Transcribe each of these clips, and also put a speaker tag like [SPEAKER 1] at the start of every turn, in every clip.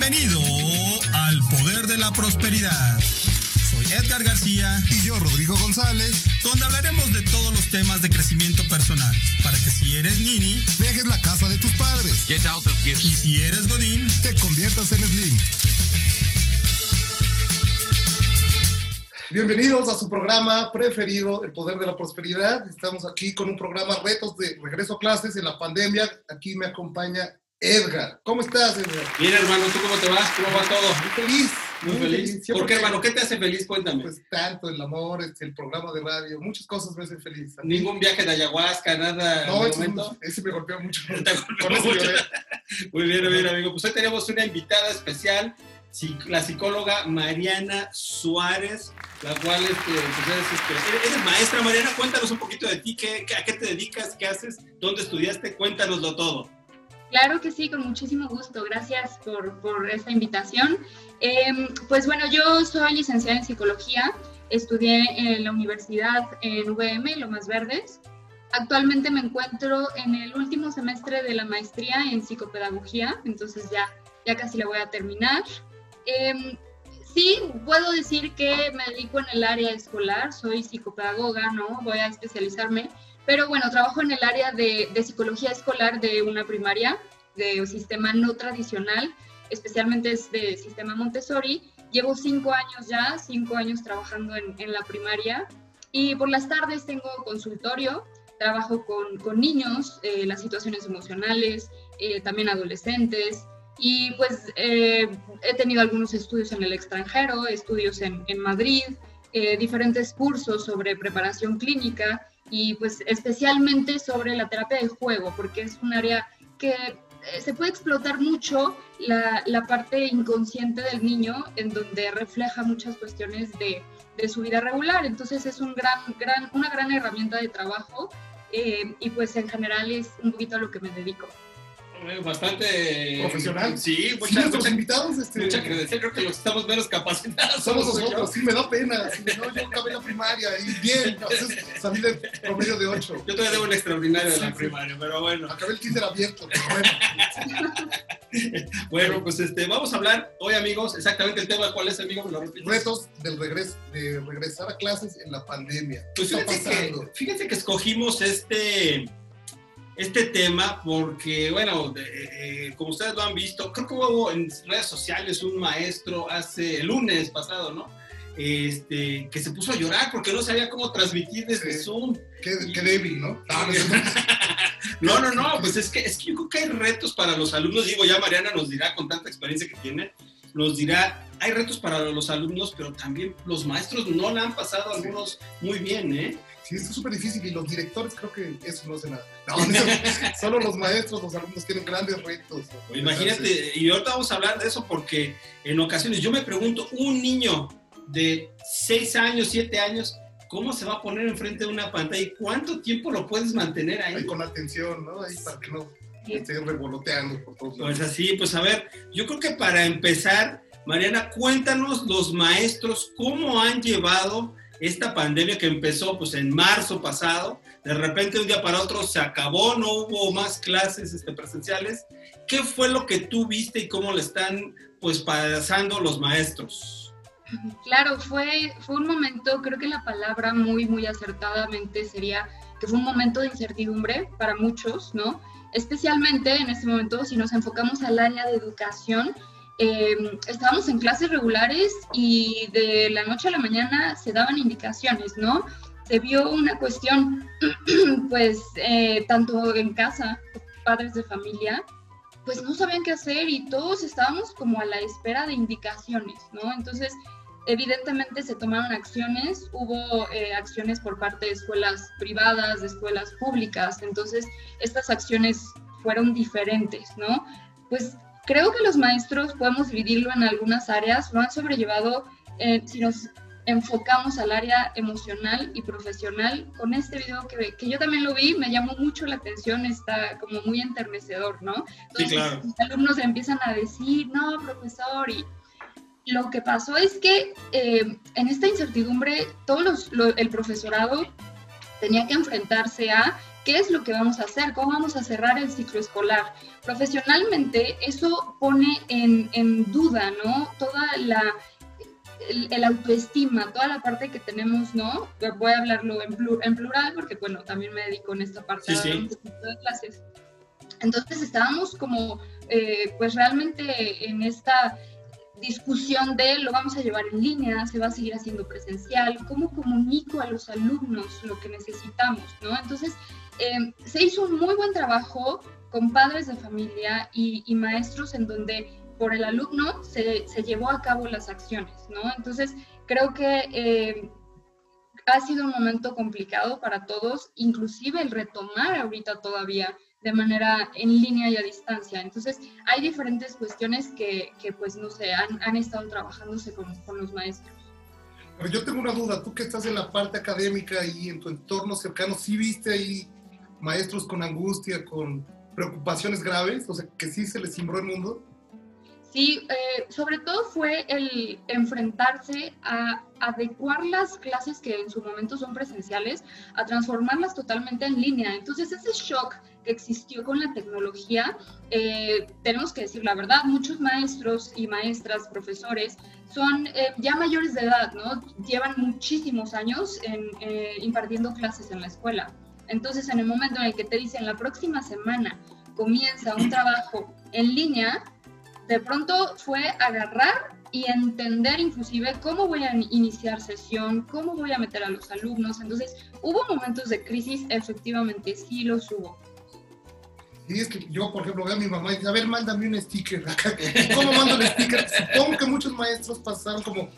[SPEAKER 1] Bienvenido al Poder de la Prosperidad. Soy Edgar García
[SPEAKER 2] y yo Rodrigo González,
[SPEAKER 1] donde hablaremos de todos los temas de crecimiento personal, para que si eres nini,
[SPEAKER 2] dejes la casa de tus padres.
[SPEAKER 1] Get out of here. Y si eres godín,
[SPEAKER 2] te conviertas en slim. Bienvenidos a su programa preferido, El Poder de la Prosperidad. Estamos aquí con un programa Retos de Regreso a Clases en la pandemia. Aquí me acompaña Edgar. ¿Cómo estás, Edgar?
[SPEAKER 3] Bien, hermano, ¿tú cómo te vas? ¿Cómo va todo?
[SPEAKER 2] Muy feliz.
[SPEAKER 3] Muy, feliz. ¿Por qué, hermano? ¿Qué te hace feliz? Cuéntame.
[SPEAKER 2] Pues tanto, el amor, este, el programa de radio, muchas cosas me hacen feliz.
[SPEAKER 3] ¿Ningún viaje de ayahuasca, nada?
[SPEAKER 2] No, ese, ese, me golpeó mucho.
[SPEAKER 3] ¿Te golpeó mucho? Muy bien, muy bien, amigo. Pues hoy tenemos una invitada especial la psicóloga Mariana Suárez, la cual este, pues este, eres, maestra. Mariana, cuéntanos un poquito de ti, ¿qué, ¿a qué te dedicas? ¿Qué haces? ¿Dónde estudiaste? Cuéntanoslo todo.
[SPEAKER 4] Claro que sí, con muchísimo gusto. Gracias por, por esta invitación. Em, pues bueno, yo soy licenciada en psicología. Estudié en la universidad en VM, Lomas Verdes. Actualmente me encuentro en el último semestre de la maestría en psicopedagogía, entonces ya, ya casi la voy a terminar. Eh, sí, puedo decir que me dedico en el área escolar, soy psicopedagoga, ¿no? Voy a especializarme, pero bueno, trabajo en el área de, psicología escolar de una primaria, de un sistema no tradicional, especialmente es de sistema Montessori. Llevo cinco años ya, cinco años trabajando en, la primaria y por las tardes tengo consultorio, trabajo con, niños, eh, las situaciones emocionales, eh, también adolescentes, y pues eh, he tenido algunos estudios en el extranjero, estudios en, en Madrid, eh, diferentes cursos sobre preparación clínica y pues especialmente sobre la terapia de juego, porque es un área que eh, se puede explotar mucho la, la, parte inconsciente del niño, en donde refleja muchas cuestiones de, de su vida regular. Entonces es un gran, gran, una gran herramienta de trabajo y pues en general es un poquito a lo que me dedico.
[SPEAKER 3] Bastante
[SPEAKER 2] profesional.
[SPEAKER 3] Sí,
[SPEAKER 2] muchas sí, invitados. Este,
[SPEAKER 3] mucha credencial, creo que los estamos menos capacitados.
[SPEAKER 2] Somos nosotros, sí, me da pena. no, yo acabé la primaria y bien, entonces salí de promedio de 8.
[SPEAKER 3] Yo todavía debo un extraordinario de la primaria, pero bueno.
[SPEAKER 2] Acabé el kinder abierto, pero bueno.
[SPEAKER 3] bueno, pues este, vamos a hablar hoy, amigos, exactamente el tema, ¿cuál es, amigo?
[SPEAKER 2] Retos del regreso, de regresar a clases en la pandemia.
[SPEAKER 3] Pues fíjense que, fíjense que escogimos este este tema porque, bueno, eh, como ustedes lo han visto, creo que hubo en redes sociales un maestro hace el lunes pasado, ¿no? Este, que se puso a llorar porque no sabía cómo transmitir desde Zoom.
[SPEAKER 2] Qué, débil, ¿no?
[SPEAKER 3] no, no, no, pues es que, es que yo creo que hay retos para los alumnos. Digo, ya Mariana nos dirá con tanta experiencia que tiene, nos dirá, hay retos para los alumnos, pero también los maestros no le han pasado algunos muy bien, ¿eh?
[SPEAKER 2] Sí, es súper difícil y los directores creo que eso no hace nada. No, solo los maestros, los alumnos tienen grandes retos.
[SPEAKER 3] Imagínate, y ahorita vamos a hablar de eso porque en ocasiones yo me pregunto, un niño de 6 años, 7 años, ¿cómo se va a poner enfrente de una pantalla y cuánto tiempo lo puedes mantener ahí?
[SPEAKER 2] ahí con atención, ¿no? Ahí para que no estén revoloteando por todos
[SPEAKER 3] lados. Pues así, pues a ver, yo creo que para empezar, Mariana, cuéntanos los maestros cómo han llevado esta pandemia que empezó pues en marzo pasado, de repente un día para otro se acabó, no hubo más clases este, presenciales. ¿Qué fue lo que tú viste y cómo le están pues pasando los maestros?
[SPEAKER 4] Claro, fue, fue un momento, creo que la palabra muy, muy acertadamente sería que fue un momento de incertidumbre para muchos, ¿no? Especialmente en este momento, si nos enfocamos al área de educación, Em, estábamos en clases regulares y de la noche a la mañana se daban indicaciones, ¿no? Se vio una cuestión, pues, eh, tanto en casa, padres de familia, pues no sabían qué hacer y todos estábamos como a la espera de indicaciones, ¿no? Entonces, evidentemente se tomaron acciones, hubo eh, acciones por parte de escuelas privadas, de escuelas públicas, entonces estas acciones fueron diferentes, ¿no? Pues Creo que los maestros podemos dividirlo en algunas áreas, lo han sobrellevado eh, si nos enfocamos al área emocional y profesional. Con este video que, que, yo también lo vi, me llamó mucho la atención, está como muy enternecedor, ¿no?
[SPEAKER 3] Entonces, sí, claro.
[SPEAKER 4] los alumnos empiezan a decir, no, profesor, y lo que pasó es que eh, en esta incertidumbre, todo los, el profesorado tenía que enfrentarse a ¿qué es lo que vamos a hacer? ¿Cómo vamos a cerrar el ciclo escolar? Profesionalmente, eso pone en, en duda, ¿no? Toda la el, autoestima, toda la parte que tenemos, ¿no? Voy a hablarlo en, en plural porque, bueno, también me dedico en esta parte de clases. Entonces estábamos como, eh, pues realmente en esta discusión de lo vamos a llevar en línea, se va a seguir haciendo presencial, cómo comunico a los alumnos lo que necesitamos, ¿no? Entonces, eh, se hizo un muy buen trabajo con padres de familia y, maestros en donde por el alumno se, se, llevó a cabo las acciones, ¿no? Entonces, creo que eh, ha sido un momento complicado para todos, inclusive el retomar ahorita todavía de manera en línea y a distancia. Entonces, hay diferentes cuestiones que, que pues, no sé, han, han estado trabajándose con, con, los maestros.
[SPEAKER 2] Yo tengo una duda, tú que estás en la parte académica y en tu entorno cercano, ¿sí viste ahí maestros con angustia, con preocupaciones graves? O sea, que sí se les cimbró el mundo.
[SPEAKER 4] Sí, eh, sobre todo fue el enfrentarse a adecuar las clases que en su momento son presenciales, a transformarlas totalmente en línea. Entonces ese shock que existió con la tecnología, eh, tenemos que decir la verdad, muchos maestros y maestras, profesores, son eh, ya mayores de edad, ¿no? Llevan muchísimos años en, impartiendo clases en la escuela. Entonces en el momento en el que te dicen la próxima semana comienza un trabajo en línea, de pronto fue agarrar y entender inclusive cómo voy a iniciar sesión, cómo voy a meter a los alumnos. Entonces, hubo momentos de crisis, efectivamente, sí los hubo.
[SPEAKER 2] Y es que yo, por ejemplo, veo a mi mamá y dice, a ver, mándame un sticker. ¿Cómo mando el sticker? Supongo que muchos maestros pasaron como,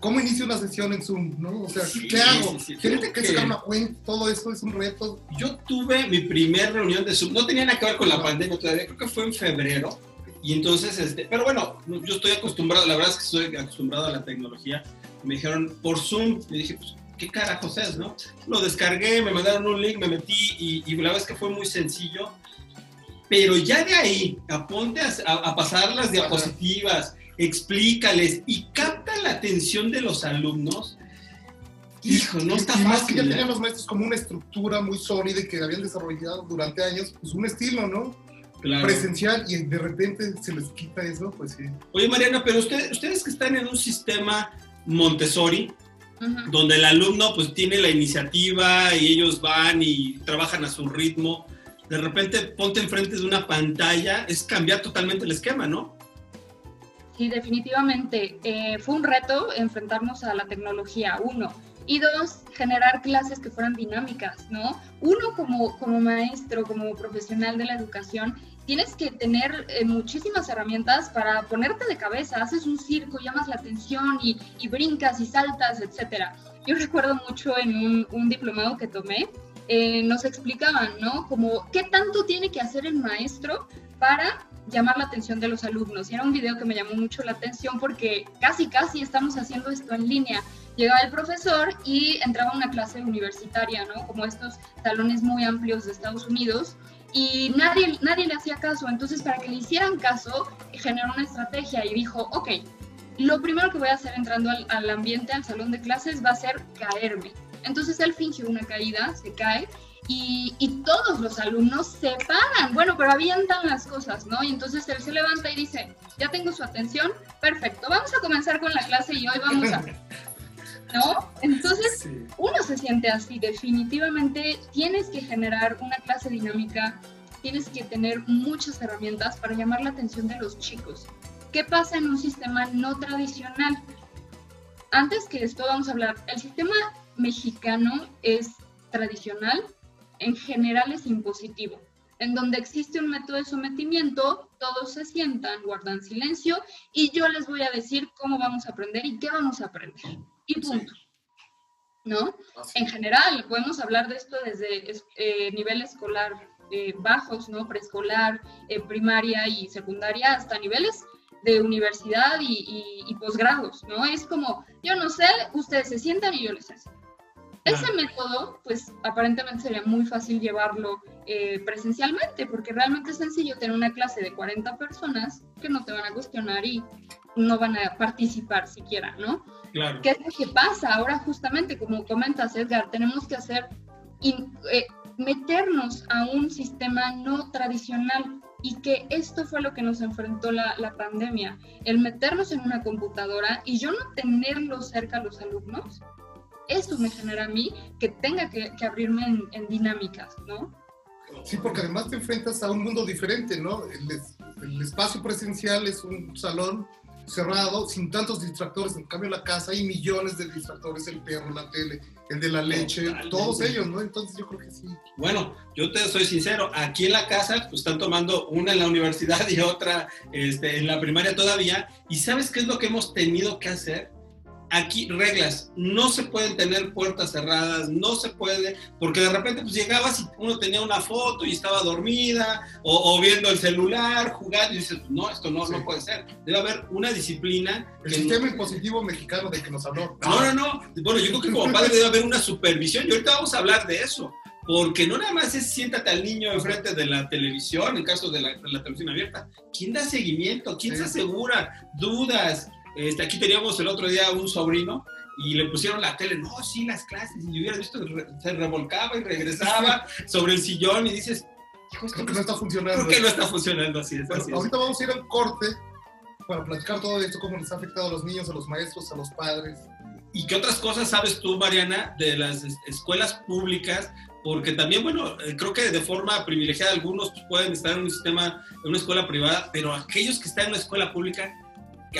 [SPEAKER 2] ¿cómo inicio una sesión en Zoom? ¿no? O sea, ¿qué hago? Sí, sí, que sacar una cuenta, todo eso es un reto.
[SPEAKER 3] Yo tuve mi primer reunión de Zoom, no tenía nada que ver con la pandemia todavía, creo que fue en febrero y entonces, este, pero bueno, yo estoy acostumbrado, la verdad es que estoy acostumbrado a la tecnología. Me dijeron por Zoom, y dije, pues, ¿qué carajos es, no? Lo descargué, me mandaron un link, me metí y, y la verdad es que fue muy sencillo. Pero ya de ahí, aponte a, a, a pasar las diapositivas, explícales y capta la atención de los alumnos. Hijo, no está
[SPEAKER 2] y
[SPEAKER 3] fácil.
[SPEAKER 2] Más que ya
[SPEAKER 3] ¿eh?
[SPEAKER 2] tenían los maestros como una estructura muy sólida y que habían desarrollado durante años, pues un estilo, ¿no?
[SPEAKER 3] Claro.
[SPEAKER 2] presencial y de repente se les quita eso, pues sí.
[SPEAKER 3] Oye, Mariana, pero ustedes, ustedes que están en un sistema Montessori, uh -huh. donde el alumno pues tiene la iniciativa y ellos van y trabajan a su ritmo, de repente ponte enfrente de una pantalla, es cambiar totalmente el esquema, ¿no?
[SPEAKER 4] Sí, definitivamente. Eh, fue un reto enfrentarnos a la tecnología, uno. Y dos, generar clases que fueran dinámicas, ¿no? Uno como, como maestro, como profesional de la educación, tienes que tener eh, muchísimas herramientas para ponerte de cabeza. Haces un circo, llamas la atención y, y brincas y saltas, etc. Yo recuerdo mucho en un, diplomado que tomé, eh, nos explicaban, ¿no? Como qué tanto tiene que hacer el maestro para llamar la atención de los alumnos. Y era un video que me llamó mucho la atención porque casi, casi estamos haciendo esto en línea. Llegaba el profesor y entraba una clase universitaria, ¿no? Como estos salones muy amplios de Estados Unidos. Y nadie, nadie le hacía caso. Entonces, para que le hicieran caso, generó una estrategia y dijo, ok, lo primero que voy a hacer entrando al ambiente, al salón de clases, va a ser caerme. Entonces él fingió una caída, se cae y, y, todos los alumnos se paran, bueno, pero avientan las cosas, ¿no? Y entonces él se levanta y dice, ya tengo su atención, perfecto, vamos a comenzar con la clase y hoy vamos a... ¿No? Entonces sí. uno se siente así, definitivamente tienes que generar una clase dinámica, tienes que tener muchas herramientas para llamar la atención de los chicos. ¿Qué pasa en un sistema no tradicional? Antes que esto vamos a hablar, el sistema mexicano es tradicional, en general es impositivo, en donde existe un método de sometimiento, todos se sientan, guardan silencio y yo les voy a decir cómo vamos a aprender y qué vamos a aprender. Y punto. ¿No? En general, podemos hablar de esto desde eh, nivel escolar eh, bajos, ¿no? Preescolar, eh, primaria y secundaria, hasta niveles de universidad y, y, y posgrados, ¿no? Es como, yo no sé, ustedes se sientan y yo les enseño. Ese método, pues aparentemente sería muy fácil llevarlo eh, presencialmente, porque realmente es sencillo tener una clase de 40 personas que no te van a cuestionar y no van a participar siquiera, ¿no?
[SPEAKER 3] Claro.
[SPEAKER 4] ¿Qué es lo que pasa? Ahora justamente, como comentas, Edgar, tenemos que hacer, in, eh, meternos a un sistema no tradicional y que esto fue lo que nos enfrentó la, la, pandemia, el meternos en una computadora y yo no tenerlos cerca a los alumnos, eso me genera a mí que tenga que, que abrirme en, en, dinámicas, ¿no?
[SPEAKER 2] Sí, porque además te enfrentas a un mundo diferente, ¿no? El, el espacio presencial es un salón cerrado, sin tantos distractores. En cambio, la casa hay millones de distractores, el perro, la tele, el de la leche, Totalmente. todos ellos, ¿no? Entonces yo creo que sí.
[SPEAKER 3] Bueno, yo te soy sincero, aquí en la casa pues están tomando una en la universidad y otra este, en la primaria todavía. ¿Y sabes qué es lo que hemos tenido que hacer? Aquí reglas, no se pueden tener puertas cerradas, no se puede, porque de repente pues llegabas y uno tenía una foto y estaba dormida o, o viendo el celular, jugando y dices, no, esto no, sí. no puede ser. Debe haber una disciplina.
[SPEAKER 2] El sistema no... impositivo mexicano de que nos habló.
[SPEAKER 3] No, no, no. Bueno, yo creo que como padre debe haber una supervisión y ahorita vamos a hablar de eso. Porque no nada más es siéntate al niño enfrente de la televisión, en caso de la, de la televisión abierta. ¿Quién da seguimiento? ¿Quién sí. se asegura? Dudas, este, aquí teníamos el otro día un sobrino y le pusieron la tele, no, sí, las clases, y yo hubiera visto que se revolcaba y regresaba sobre el sillón y dices,
[SPEAKER 2] hijo, esto que no está funcionando.
[SPEAKER 3] Creo que no está funcionando así. Es,
[SPEAKER 2] bueno,
[SPEAKER 3] así
[SPEAKER 2] ahorita es. vamos a ir al corte para platicar todo esto, cómo les ha afectado a los niños, a los maestros, a los padres.
[SPEAKER 3] ¿Y qué otras cosas sabes tú, Mariana, de las escuelas públicas? Porque también, bueno, eh, creo que de forma privilegiada algunos pueden estar en un sistema, en una escuela privada, pero aquellos que están en una escuela pública,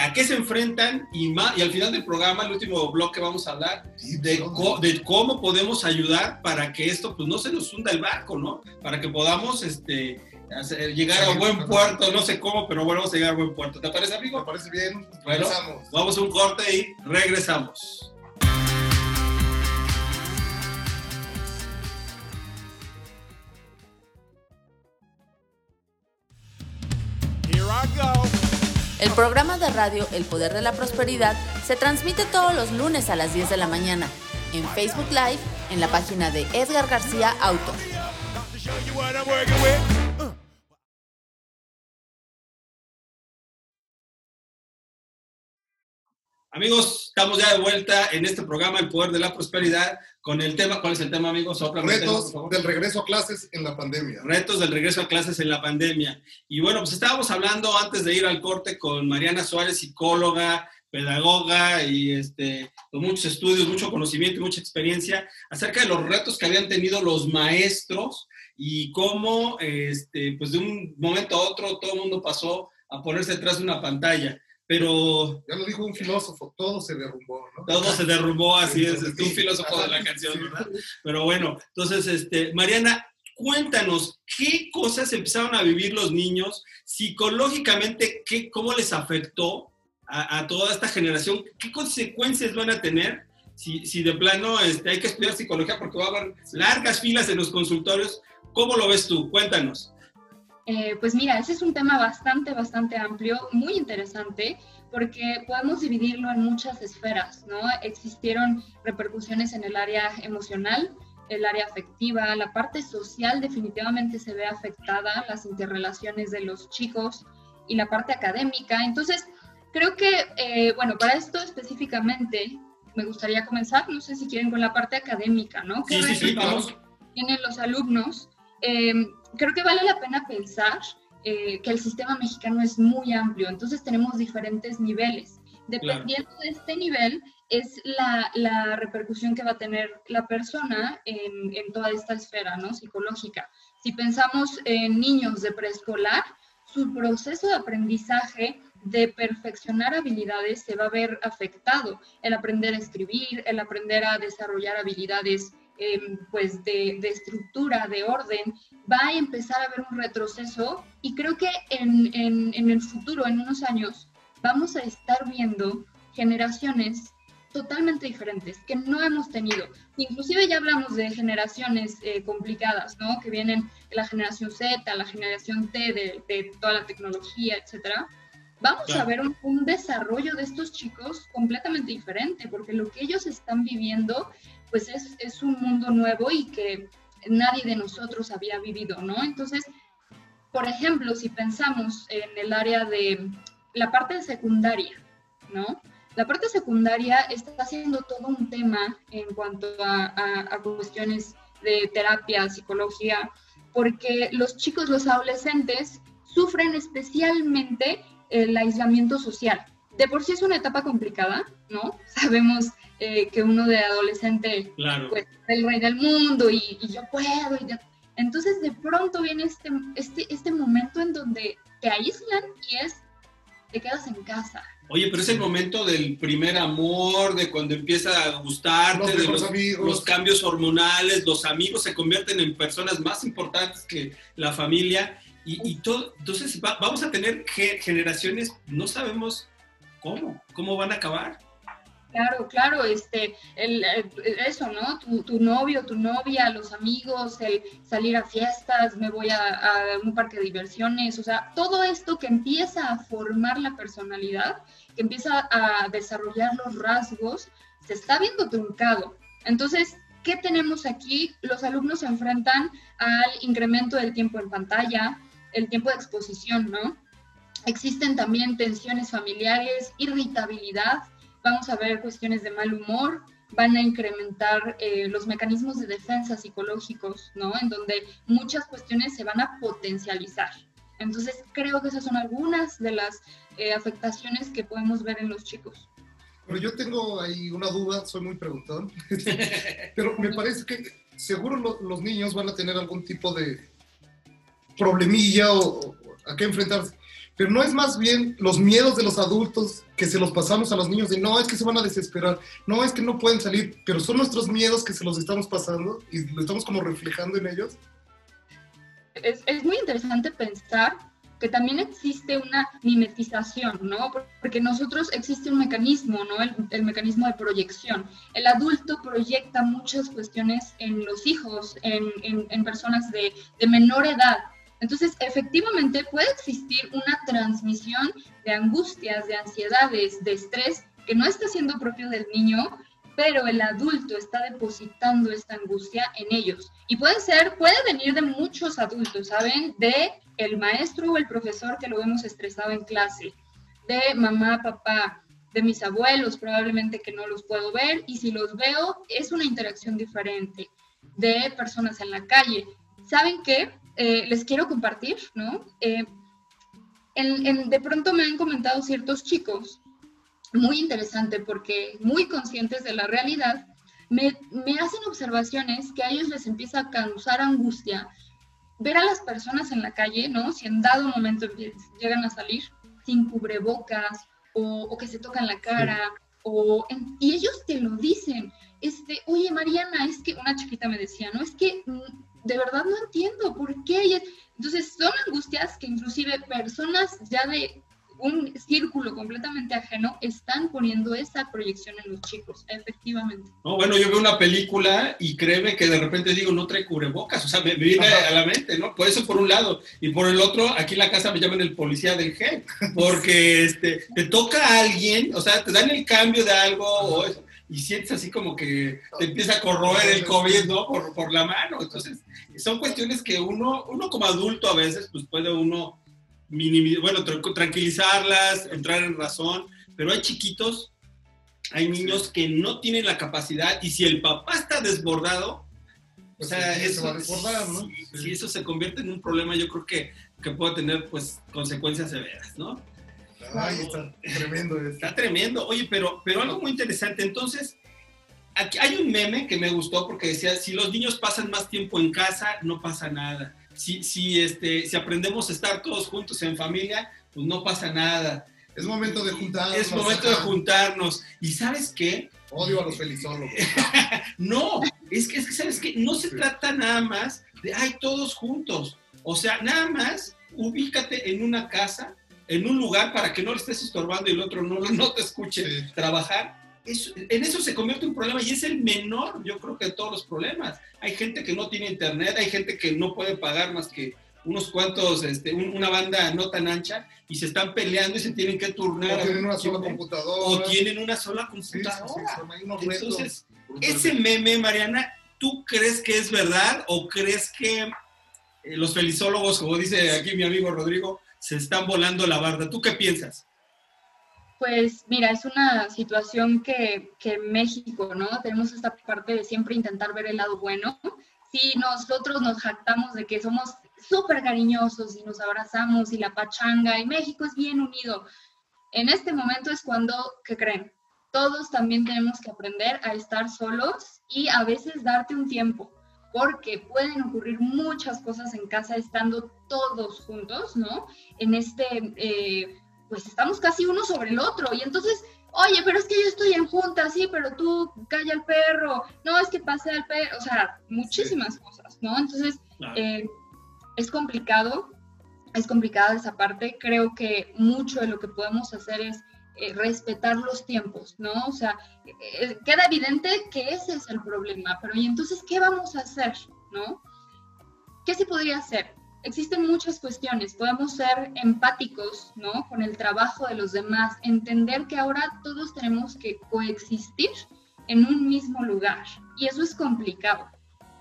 [SPEAKER 3] a qué se enfrentan y, más, y al final del programa, el último bloque, vamos a hablar de, co de, cómo podemos ayudar para que esto pues no se nos hunda el barco, ¿no? Para que podamos este, hacer, llegar a buen puerto, no sé cómo, pero bueno, vamos a llegar a buen puerto. ¿Te parece, amigo?
[SPEAKER 2] Me parece bien.
[SPEAKER 3] Bueno, regresamos. vamos a un corte y regresamos.
[SPEAKER 5] Here I go.
[SPEAKER 6] El programa de radio El Poder de la Prosperidad se transmite todos los lunes a las 10 de la mañana en Facebook Live en la página de Edgar García Auto.
[SPEAKER 3] Amigos, estamos ya de vuelta en este programa El Poder de la Prosperidad con el tema, ¿cuál es el tema, amigos?
[SPEAKER 2] Retos tema, del regreso a clases en la pandemia.
[SPEAKER 3] Retos del regreso a clases en la pandemia. Y bueno, pues estábamos hablando antes de ir al corte con Mariana Suárez, psicóloga, pedagoga y este, con muchos estudios, mucho conocimiento y mucha experiencia acerca de los retos que habían tenido los maestros y cómo, este, pues de un momento a otro, todo el mundo pasó a ponerse detrás de una pantalla pero...
[SPEAKER 2] Ya lo dijo un filósofo, todo se derrumbó, ¿no?
[SPEAKER 3] Todo se derrumbó, así es, es un filósofo de la canción, ¿verdad? Pero bueno, entonces, este, Mariana, cuéntanos, ¿qué cosas empezaron a vivir los niños psicológicamente? ¿qué, ¿Cómo les afectó a, a, toda esta generación? ¿Qué consecuencias van a tener si, si de plano este, hay que estudiar psicología porque va a haber largas filas en los consultorios? ¿Cómo lo ves tú? Cuéntanos.
[SPEAKER 4] Eh, pues mira, ese es un tema bastante, bastante amplio, muy interesante, porque podemos dividirlo en muchas esferas, ¿no? Existieron repercusiones en el área emocional, el área afectiva, la parte social definitivamente se ve afectada, las interrelaciones de los chicos y la parte académica. Entonces, creo que, eh, bueno, para esto específicamente me gustaría comenzar, no sé si quieren con la parte académica, ¿no?
[SPEAKER 3] ¿Qué sí, sí, sí, vamos.
[SPEAKER 4] tienen los alumnos? Eh, creo que vale la pena pensar eh, que el sistema mexicano es muy amplio, entonces tenemos diferentes niveles. Dependiendo claro. de este nivel, es la, la, repercusión que va a tener la persona en, en, toda esta esfera ¿no? psicológica. Si pensamos en niños de preescolar, su proceso de aprendizaje de perfeccionar habilidades se va a ver afectado. El aprender a escribir, el aprender a desarrollar habilidades eh, pues de, de, estructura, de orden, va a empezar a haber un retroceso y creo que en, en, en, el futuro, en unos años, vamos a estar viendo generaciones totalmente diferentes que no hemos tenido. Inclusive ya hablamos de generaciones eh, complicadas, ¿no? Que vienen la generación Z, la generación T, de, de toda la tecnología, etcétera. Vamos claro. a ver un, un desarrollo de estos chicos completamente diferente, porque lo que ellos están viviendo pues es, es, un mundo nuevo y que nadie de nosotros había vivido, ¿no? Entonces, por ejemplo, si pensamos en el área de la parte secundaria, ¿no? La parte secundaria está haciendo todo un tema en cuanto a, a cuestiones de terapia, psicología, porque los chicos, los adolescentes, sufren especialmente el aislamiento social. De por sí es una etapa complicada, ¿no? Sabemos eh, que uno de adolescente
[SPEAKER 3] Claro.
[SPEAKER 4] pues, es el rey del mundo y, y yo puedo. y ya. Entonces de pronto viene este, este, este momento en donde te aíslan y es, te quedas en casa.
[SPEAKER 3] Oye, pero es el momento del primer amor, de cuando empieza a gustarte,
[SPEAKER 2] Los
[SPEAKER 3] de los,
[SPEAKER 2] amigos.
[SPEAKER 3] los cambios hormonales, los amigos se convierten en personas más importantes que la familia y, y todo. Entonces va- vamos a tener ge- generaciones, no sabemos cómo, cómo van a acabar.
[SPEAKER 4] Claro, claro, este, el, el- eso, ¿no? Tu, tu novio, tu novia, los amigos, el salir a fiestas, me voy a, a un parque de diversiones, o sea, todo esto que empieza a formar la personalidad, que empieza a desarrollar los rasgos, se está viendo truncado. Entonces, ¿qué tenemos aquí? Los alumnos se enfrentan al incremento del tiempo en pantalla, el tiempo de exposición, ¿no? Existen también tensiones familiares, irritabilidad, vamos a ver cuestiones de mal humor, van a incrementar eh, los mecanismos de defensa psicológicos, ¿no? En donde muchas cuestiones se van a potencializar. Entonces, creo que esas son algunas de las eh, afectaciones que podemos ver en los chicos.
[SPEAKER 2] Pero yo tengo ahí una duda, soy muy preguntón, pero me parece que seguro lo- los niños van a tener algún tipo de problemilla o, o a qué enfrentarse. Pero no es más bien los miedos de los adultos que se los pasamos a los niños de no, es que se van a desesperar, no, es que no pueden salir, pero son nuestros miedos que se los estamos pasando y lo estamos como reflejando en ellos.
[SPEAKER 4] es, es muy interesante pensar que también existe una mimetización, ¿no? Porque nosotros existe un mecanismo, ¿no? El, el mecanismo de proyección. El adulto proyecta muchas cuestiones en los hijos, en, en- en personas de, de menor edad. Entonces, efectivamente puede existir una transmisión de angustias, de ansiedades, de estrés que no está siendo propio del niño, pero el adulto está depositando esta angustia en ellos. Y puede ser, puede venir de muchos adultos, ¿saben? De el maestro o el profesor que lo vemos estresado en clase, de mamá, papá, de mis abuelos, probablemente que no los puedo ver, y si los veo, es una interacción diferente, de personas en la calle. ¿Saben qué? Eh, les quiero compartir, ¿no? Eh, en- en- de pronto me han comentado ciertos chicos muy interesante porque muy conscientes de la realidad, me, me hacen observaciones que a ellos les empieza a causar angustia ver a las personas en la calle, ¿no? Si en dado momento llegan a salir sin cubrebocas o, o que se tocan la cara, o en- y ellos te lo dicen. Este, oye, Mariana, es que una chiquita me decía, ¿no? Es que mm, de verdad no entiendo por qué. Entonces, son angustias que inclusive personas ya de un círculo completamente ajeno están poniendo esa proyección en los chicos, efectivamente.
[SPEAKER 3] No, bueno, yo veo una película y créeme que de repente digo, no trae cubrebocas, o sea, me, me viene
[SPEAKER 2] Ajá.
[SPEAKER 3] a la mente, ¿no? Por eso por un lado. Y por el otro, aquí en la casa me llaman el policía del gel, porque este, te toca a alguien, o sea, te dan el cambio de algo o eso, y sientes así como que te empieza a corroer el COVID, ¿no? Por, por la mano. Entonces, son cuestiones que uno, uno como adulto a veces, pues puede uno minimizar, bueno, tra- tranquilizarlas, entrar en razón, pero hay chiquitos hay niños que no tienen la capacidad y si el papá está desbordado, o
[SPEAKER 2] Pues
[SPEAKER 3] sea,
[SPEAKER 2] sí, se
[SPEAKER 3] eso,
[SPEAKER 2] va a desbordar, ¿no?
[SPEAKER 3] si, si eso se convierte en un problema, yo creo que, que puede tener pues consecuencias severas, ¿no?
[SPEAKER 2] Ay, está tremendo esto.
[SPEAKER 3] Está tremendo. Oye, pero, pero algo muy interesante, entonces, aquí hay un meme que me gustó porque decía, si los niños pasan más tiempo en casa, no pasa nada. Si, si, este, si aprendemos a estar todos juntos en familia, pues no pasa nada.
[SPEAKER 2] Es momento de juntarnos.
[SPEAKER 3] Es momento de juntarnos. ¿Y sabes qué?
[SPEAKER 2] Odio a los felizólogos.
[SPEAKER 3] No, es que, es que sabes que no se trata nada más de, ay, todos juntos. O sea, nada más ubícate en una casa, en un lugar para que no le estés estorbando y el otro no, no te escuche
[SPEAKER 2] Sí.
[SPEAKER 3] trabajar. En eso se convierte un problema y es el menor, yo creo que de todos los problemas. Hay gente que no tiene internet, hay gente que no puede pagar más que unos cuantos, este, un- una banda no tan ancha y se están peleando y se tienen que turnar.
[SPEAKER 2] O tienen una sola computadora.
[SPEAKER 3] o tienen una sola
[SPEAKER 2] Sí, sí, sí,
[SPEAKER 3] computadora. Entonces, ese meme, Mariana, ¿tú crees que es verdad o crees que eh, los felizólogos, como dice aquí mi amigo Rodrigo, se están volando la barda? ¿Tú qué piensas?
[SPEAKER 4] Pues mira, es una situación que, que México, ¿no? Tenemos esta parte de siempre intentar ver el lado bueno. sí, nosotros nos jactamos de que somos súper cariñosos y nos abrazamos y la pachanga y México es bien unido. En este momento es cuando, ¿qué creen? Todos también tenemos que aprender a estar solos y a veces darte un tiempo, porque pueden ocurrir muchas cosas en casa estando todos juntos, ¿no? En este, eh, pues estamos casi uno sobre el otro. Y entonces oye, pero es que yo estoy en junta, sí, pero tú calla al perro, no, es que pase al perro, o sea, muchísimas cosas, ¿no? Entonces, eh, es complicado, es complicada esa parte, creo que mucho de lo que podemos hacer es eh, respetar los tiempos, ¿no? O sea, eh, queda evidente que ese es el problema, pero ¿y entonces qué vamos a hacer, ¿no? ¿Qué se podría hacer? existen muchas cuestiones. Podemos ser empáticos, ¿no? Con el trabajo de los demás, entender que ahora todos tenemos que coexistir en un mismo lugar y eso es complicado,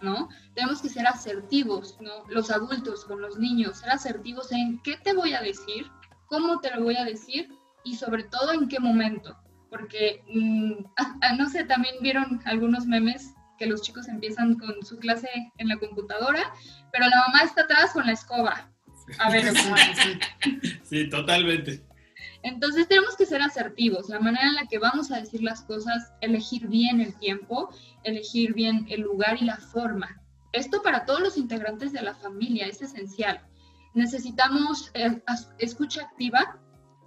[SPEAKER 4] ¿no? Tenemos que ser asertivos, ¿no? Los adultos con los niños, ser asertivos en qué te voy a decir, cómo te lo voy a decir y sobre todo en qué momento. Porque, mm, no sé, también vieron algunos memes que los chicos empiezan con su clase en la computadora, pero la mamá está atrás con la escoba. A ver,
[SPEAKER 3] sí, totalmente.
[SPEAKER 4] Entonces tenemos que ser asertivos, la manera en la que vamos a decir las cosas, elegir bien el tiempo, elegir bien el lugar y la forma. Esto para todos los integrantes de la familia es esencial. Necesitamos eh, escucha activa.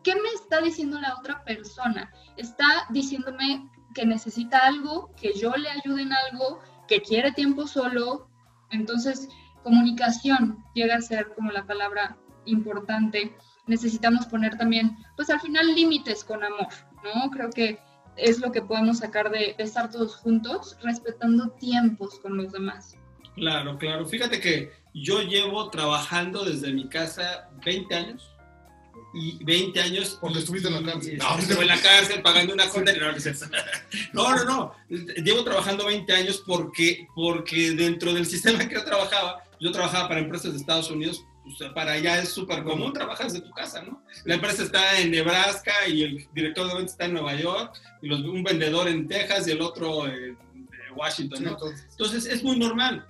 [SPEAKER 4] ¿Qué me está diciendo la otra persona? Está diciéndome que necesita algo, que yo le ayude en algo, que quiere tiempo solo. Entonces, comunicación llega a ser como la palabra importante. Necesitamos poner también, pues al final, límites con amor, ¿no? Creo que es lo que podemos sacar de, de estar todos juntos, respetando tiempos con los demás.
[SPEAKER 3] Claro, claro. Fíjate que yo llevo trabajando desde mi casa 20 años y 20 años.
[SPEAKER 2] Estuviste en la cárcel.
[SPEAKER 3] No, estuve en la cárcel pagando una cuenta. No, no, no. Llevo trabajando 20 años porque, porque dentro del sistema que yo trabajaba, yo trabajaba para empresas de Estados Unidos, pues, para allá es súper común, trabajas de tu casa, ¿no? La empresa está en Nebraska y el director de ventas está en Nueva York, y los, un vendedor en Texas y el otro en Washington, ¿no? Entonces es muy normal.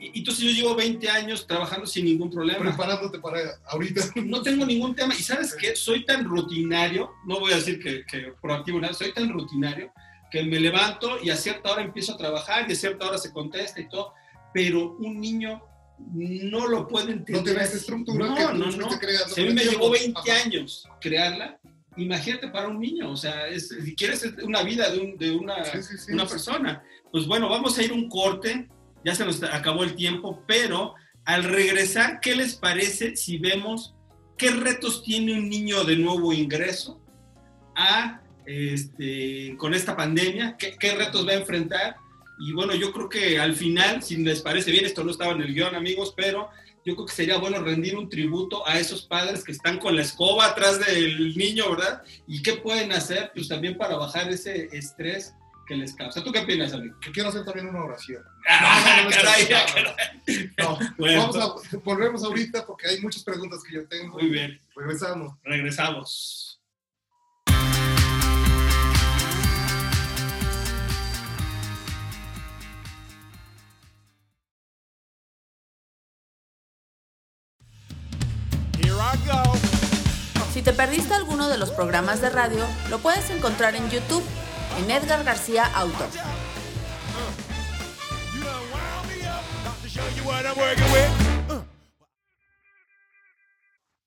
[SPEAKER 3] Y entonces yo llevo 20 años trabajando sin ningún problema.
[SPEAKER 2] Preparándote para ahorita.
[SPEAKER 3] No tengo ningún tema. Y sabes qué, soy tan rutinario, no voy a decir que, que proactivo nada, soy tan rutinario que me levanto y a cierta hora empiezo a trabajar y a cierta hora se contesta y todo. Pero un niño no lo puede entender.
[SPEAKER 2] No tiene esa estructura
[SPEAKER 3] no,
[SPEAKER 2] que
[SPEAKER 3] no, no. Si a mí me llevó 20 años crearla, imagínate para un niño, o sea, es, si quieres una vida de, un, de una, una persona. Pues bueno, vamos a ir un corte ya se nos acabó el tiempo, pero al regresar, ¿qué les parece si vemos qué retos tiene un niño de nuevo ingreso a, este, con esta pandemia? ¿Qué, ¿Qué retos va a enfrentar? Y bueno, yo creo que al final, si les parece bien, esto no estaba en el guion, amigos, pero yo creo que sería bueno rendir un tributo a esos padres que están con la escoba atrás del niño, ¿verdad? Y qué pueden hacer, pues también para bajar ese estrés que les causa. ¿Tú qué opinas, amigo?
[SPEAKER 2] Que quiero hacer también una oración.
[SPEAKER 3] Ah, no, caray,
[SPEAKER 2] no, vamos a, volvemos ahorita porque hay muchas preguntas que yo tengo.
[SPEAKER 3] Muy bien.
[SPEAKER 2] Regresamos.
[SPEAKER 3] Regresamos.
[SPEAKER 5] Here I go.
[SPEAKER 6] Si te perdiste alguno de los programas de radio, lo puedes encontrar en YouTube Edgar García Auto.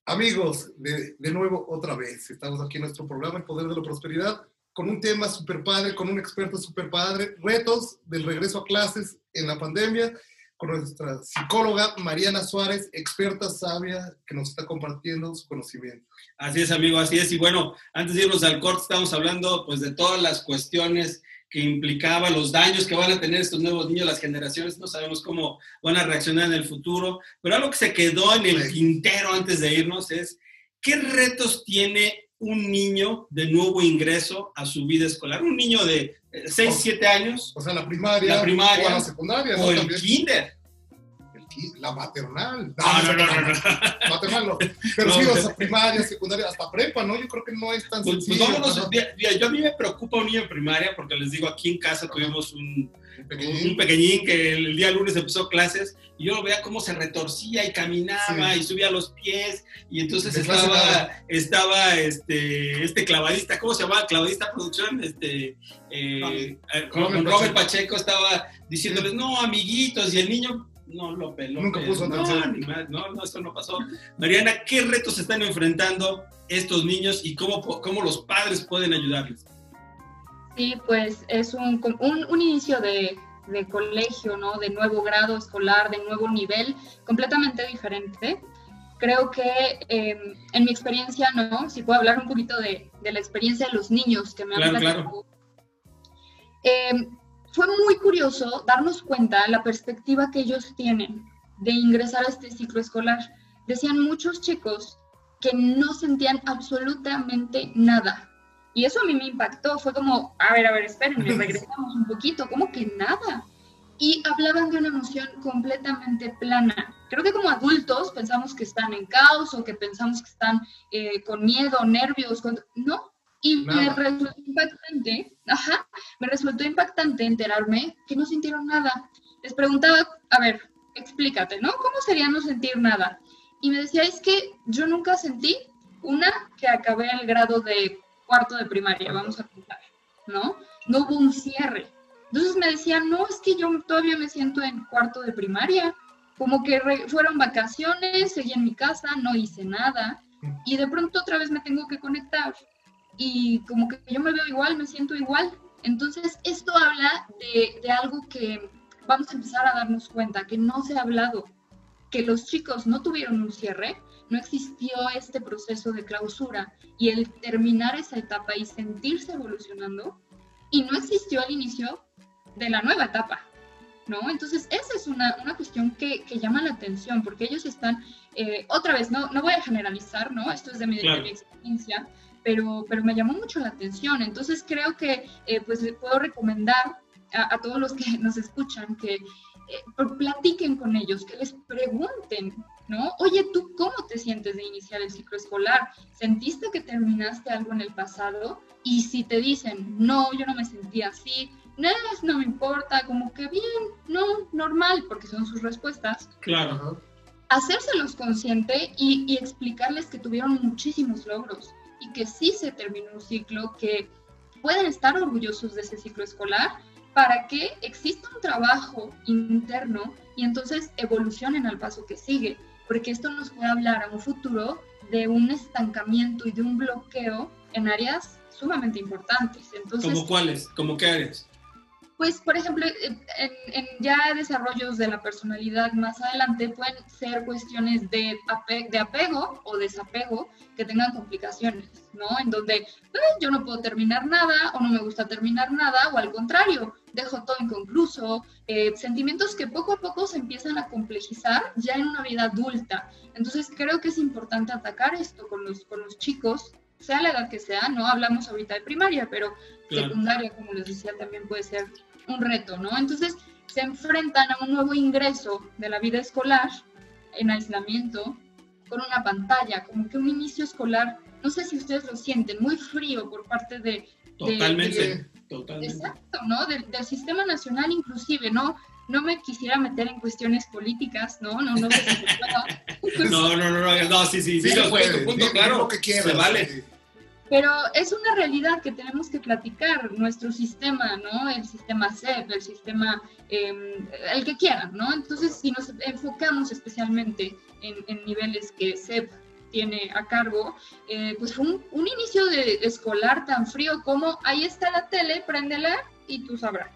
[SPEAKER 2] Amigos, de, de, nuevo otra vez, estamos aquí en nuestro programa El Poder de la Prosperidad con un tema súper padre, con un experto súper padre, retos del regreso a clases en la pandemia, con nuestra psicóloga Mariana Suárez, experta sabia, que nos está compartiendo su conocimiento.
[SPEAKER 3] Así es, amigo, así es. Y bueno, antes de irnos al corte, estamos hablando pues de todas las cuestiones que implicaba los daños que van a tener estos nuevos niños, las generaciones, no sabemos cómo van a reaccionar en el futuro, pero algo que se quedó en el tintero antes de irnos es, ¿qué retos tiene un niño de nuevo ingreso a su vida escolar? Un niño de 6, 7 años.
[SPEAKER 2] O sea, la primaria,
[SPEAKER 3] la primaria
[SPEAKER 2] o la secundaria.
[SPEAKER 3] O el kinder.
[SPEAKER 2] La maternal.
[SPEAKER 3] No, no, no, no, no.
[SPEAKER 2] Maternal no. Pero sí, o sea, primaria, secundaria, hasta prepa, ¿no? Yo creo que no es tan
[SPEAKER 3] Pues, pues
[SPEAKER 2] sencillo.
[SPEAKER 3] yo a mí me preocupa un niño en primaria porque les digo, aquí en casa tuvimos un,
[SPEAKER 2] Pequeñín.
[SPEAKER 3] un pequeñín que el día lunes empezó clases y yo lo veía cómo se retorcía y caminaba
[SPEAKER 2] Sí.
[SPEAKER 3] y subía los pies y entonces
[SPEAKER 2] De
[SPEAKER 3] estaba, estaba este, este clavadista, ¿cómo se llamaba? Clavadista producción, este, eh, eh, con
[SPEAKER 2] Robert
[SPEAKER 3] Robert
[SPEAKER 2] Pacheco.
[SPEAKER 3] Pacheco estaba diciéndoles, no, amiguitos, y el niño no lo peló.
[SPEAKER 2] Nunca puso
[SPEAKER 3] no,
[SPEAKER 2] atención.
[SPEAKER 3] no, no, esto no pasó. Mariana, ¿qué retos están enfrentando estos niños y cómo, cómo los padres pueden ayudarles?
[SPEAKER 4] Sí, pues es un, un, un inicio de, de colegio, ¿no? De nuevo grado escolar, de nuevo nivel, completamente diferente. Creo que eh, en mi experiencia, ¿no? Si puedo hablar un poquito de, de la experiencia de los niños que me han
[SPEAKER 3] Claro,
[SPEAKER 4] platicado. Eh, fue muy curioso darnos cuenta la perspectiva que ellos tienen de ingresar a este ciclo escolar. Decían muchos chicos que no sentían absolutamente nada. Y eso a mí me impactó. Fue como, a ver, a ver, espérenme, regresamos un poquito. ¿Cómo que nada? Y hablaban de una emoción completamente plana. Creo que como adultos pensamos que están en caos o que pensamos que están eh, con miedo, nervios. con- No. Y me
[SPEAKER 2] Nada.
[SPEAKER 4] resultó impactante, ajá, me resultó impactante enterarme que no sintieron nada. Les preguntaba, a ver, explícate, ¿no? ¿Cómo sería no sentir nada? Y me decía, es que yo nunca sentí una que acabé el grado de cuarto de primaria, vamos a contar, ¿no? No hubo un cierre. Entonces me decían, no, es que yo todavía me siento en cuarto de primaria, como que fueron vacaciones, seguí en mi casa, no hice nada, y de pronto otra vez me tengo que conectar, y como que yo me veo igual, me siento igual. Entonces esto habla de, de algo que vamos a empezar a darnos cuenta, que no se ha hablado, que los chicos no tuvieron un cierre, no existió este proceso de clausura y el terminar esa etapa y sentirse evolucionando, y no existió el inicio de la nueva etapa, ¿no? Entonces, esa es una, una cuestión que, que llama la atención, porque ellos están, eh, otra vez, no, no voy a generalizar, ¿no? Esto es de mi, de
[SPEAKER 3] Claro.
[SPEAKER 4] mi experiencia, pero, pero me llamó mucho la atención. Entonces, creo que, eh, pues, le puedo recomendar a, a todos los que nos escuchan que eh, platiquen con ellos, que les pregunten, ¿no? Oye, ¿tú cómo te sientes de iniciar el ciclo escolar? ¿Sentiste que terminaste algo en el pasado? Y si te dicen, no, yo no me sentí así, no, no me importa, como que bien, no, normal, porque son sus respuestas,
[SPEAKER 3] Claro.
[SPEAKER 4] Hacérselos consciente y, y explicarles que tuvieron muchísimos logros y que sí se terminó un ciclo, que pueden estar orgullosos de ese ciclo escolar para que exista un trabajo interno y entonces evolucionen al paso que sigue, porque esto nos puede hablar a un futuro de un estancamiento y de un bloqueo en áreas sumamente importantes. Entonces,
[SPEAKER 3] ¿Como cuáles? ¿Como qué áreas?
[SPEAKER 4] Pues, por ejemplo, en, en ya desarrollos de la personalidad más adelante pueden ser cuestiones de, ape- de apego o desapego que tengan complicaciones, ¿no? En donde eh, yo no puedo terminar nada o no me gusta terminar nada o al contrario, dejo todo inconcluso, eh, sentimientos que poco a poco se empiezan a complejizar ya en una vida adulta. Entonces creo que es importante atacar esto con los, con los chicos, sea la edad que sea, no hablamos ahorita de primaria, pero
[SPEAKER 3] Claro.
[SPEAKER 4] secundaria, como les decía, también puede ser un reto, ¿no? Entonces se enfrentan a un nuevo ingreso de la vida escolar en aislamiento con una pantalla, como que un inicio escolar, no sé si ustedes lo sienten, muy frío por parte de... de-
[SPEAKER 3] Totalmente.
[SPEAKER 4] de-
[SPEAKER 3] Totalmente.
[SPEAKER 4] exacto, ¿no? Del, del sistema nacional inclusive, ¿no? No me quisiera meter en cuestiones políticas, ¿no? No, no.
[SPEAKER 3] No, no, no, no, no, sí, sí, sí,
[SPEAKER 2] Sí, puede,
[SPEAKER 3] punto, claro,
[SPEAKER 2] lo que quieras,
[SPEAKER 3] se vale.
[SPEAKER 4] Pero es una realidad que tenemos que platicar, nuestro sistema, ¿no? El sistema CEP, el sistema, eh, el que quieran, ¿no? Entonces, si nos enfocamos especialmente en, en niveles que CEP tiene a cargo, eh, pues fue un, un inicio de escolar tan frío como ahí está la tele, préndela y tú sabrás.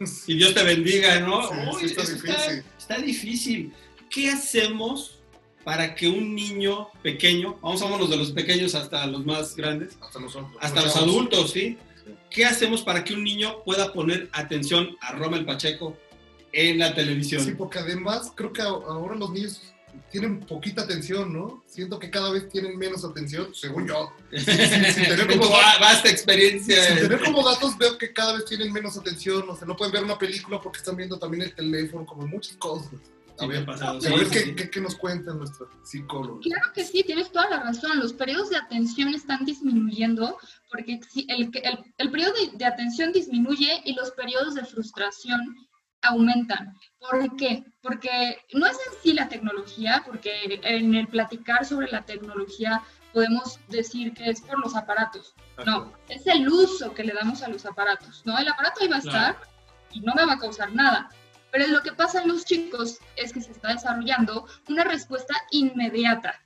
[SPEAKER 3] Y Dios te bendiga, ¿no?
[SPEAKER 2] Sí,
[SPEAKER 3] Uy,
[SPEAKER 2] sí, está difícil.
[SPEAKER 3] está difícil. ¿Qué hacemos para que un niño pequeño, vamos vámonos de los pequeños hasta los más grandes,
[SPEAKER 2] Hasta nosotros.
[SPEAKER 3] hasta los adultos, ¿sí? ¿Qué hacemos para que un niño pueda poner atención a Rommel Pacheco en la televisión?
[SPEAKER 2] Sí, porque además creo que ahora los niños tienen poquita atención, ¿no? Siento que cada vez tienen menos atención, según yo. tener
[SPEAKER 3] en
[SPEAKER 2] como-
[SPEAKER 3] tu va- vasta experiencia.
[SPEAKER 2] Sin tener como datos veo que cada vez tienen menos atención, o sea, no pueden ver una película porque están viendo también el teléfono, como muchas cosas.
[SPEAKER 3] Sí,
[SPEAKER 2] a ver
[SPEAKER 3] sí,
[SPEAKER 2] qué,
[SPEAKER 3] sí.
[SPEAKER 2] qué- qué nos cuenta nuestra psicóloga.
[SPEAKER 4] Claro que sí, tienes toda la razón. Los periodos de atención están disminuyendo porque el, el, el periodo de, de atención disminuye y los periodos de frustración aumentan. ¿Por qué? Porque no es en sí la tecnología, porque en el platicar sobre la tecnología podemos decir que es por los aparatos. No, es el uso que le damos a los aparatos, ¿no? El aparato ahí va a
[SPEAKER 3] Claro.
[SPEAKER 4] estar y no me va a causar nada. Pero lo que pasa en los chicos es que se está desarrollando una respuesta inmediata.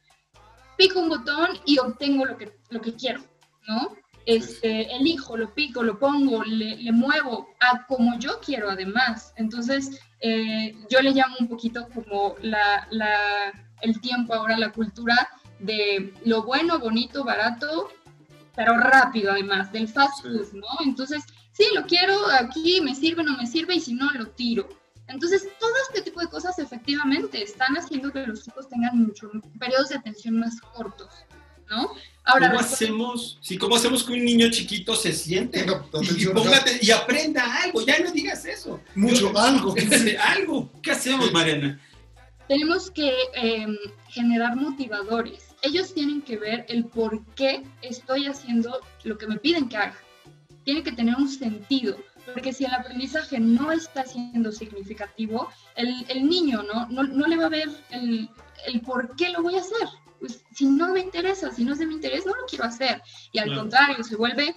[SPEAKER 4] Pico un botón y obtengo lo que, lo que quiero, ¿no? Este, elijo, lo pico, lo pongo, le, le muevo a como yo quiero además. Entonces, eh, yo le llamo un poquito como la, la- el tiempo ahora, la cultura de lo bueno, bonito, barato, pero rápido además, del fast food, ¿no? Entonces, sí, lo quiero aquí, me sirve, no me sirve, y si no, lo tiro. Entonces, todo este tipo de cosas efectivamente están haciendo que los chicos tengan mucho, periodos de atención más cortos, ¿no? Ahora,
[SPEAKER 3] ¿Cómo hacemos, sí, ¿Cómo hacemos que un niño chiquito se siente y, póngate- y aprenda algo? Ya no digas eso.
[SPEAKER 2] Mucho,
[SPEAKER 3] Yo-
[SPEAKER 2] algo.
[SPEAKER 3] algo. ¿Qué hacemos, Mariana?
[SPEAKER 4] tenemos que eh, generar motivadores. Ellos tienen que ver el por qué estoy haciendo lo que me piden que haga. Tiene que tener un sentido, porque si el aprendizaje no está siendo significativo, el, el niño ¿no? No, no le va a ver el, el por qué lo voy a hacer. Pues, si no me interesa, si no es de mi interés, no lo quiero hacer. Y al
[SPEAKER 3] Claro.
[SPEAKER 4] contrario, se vuelve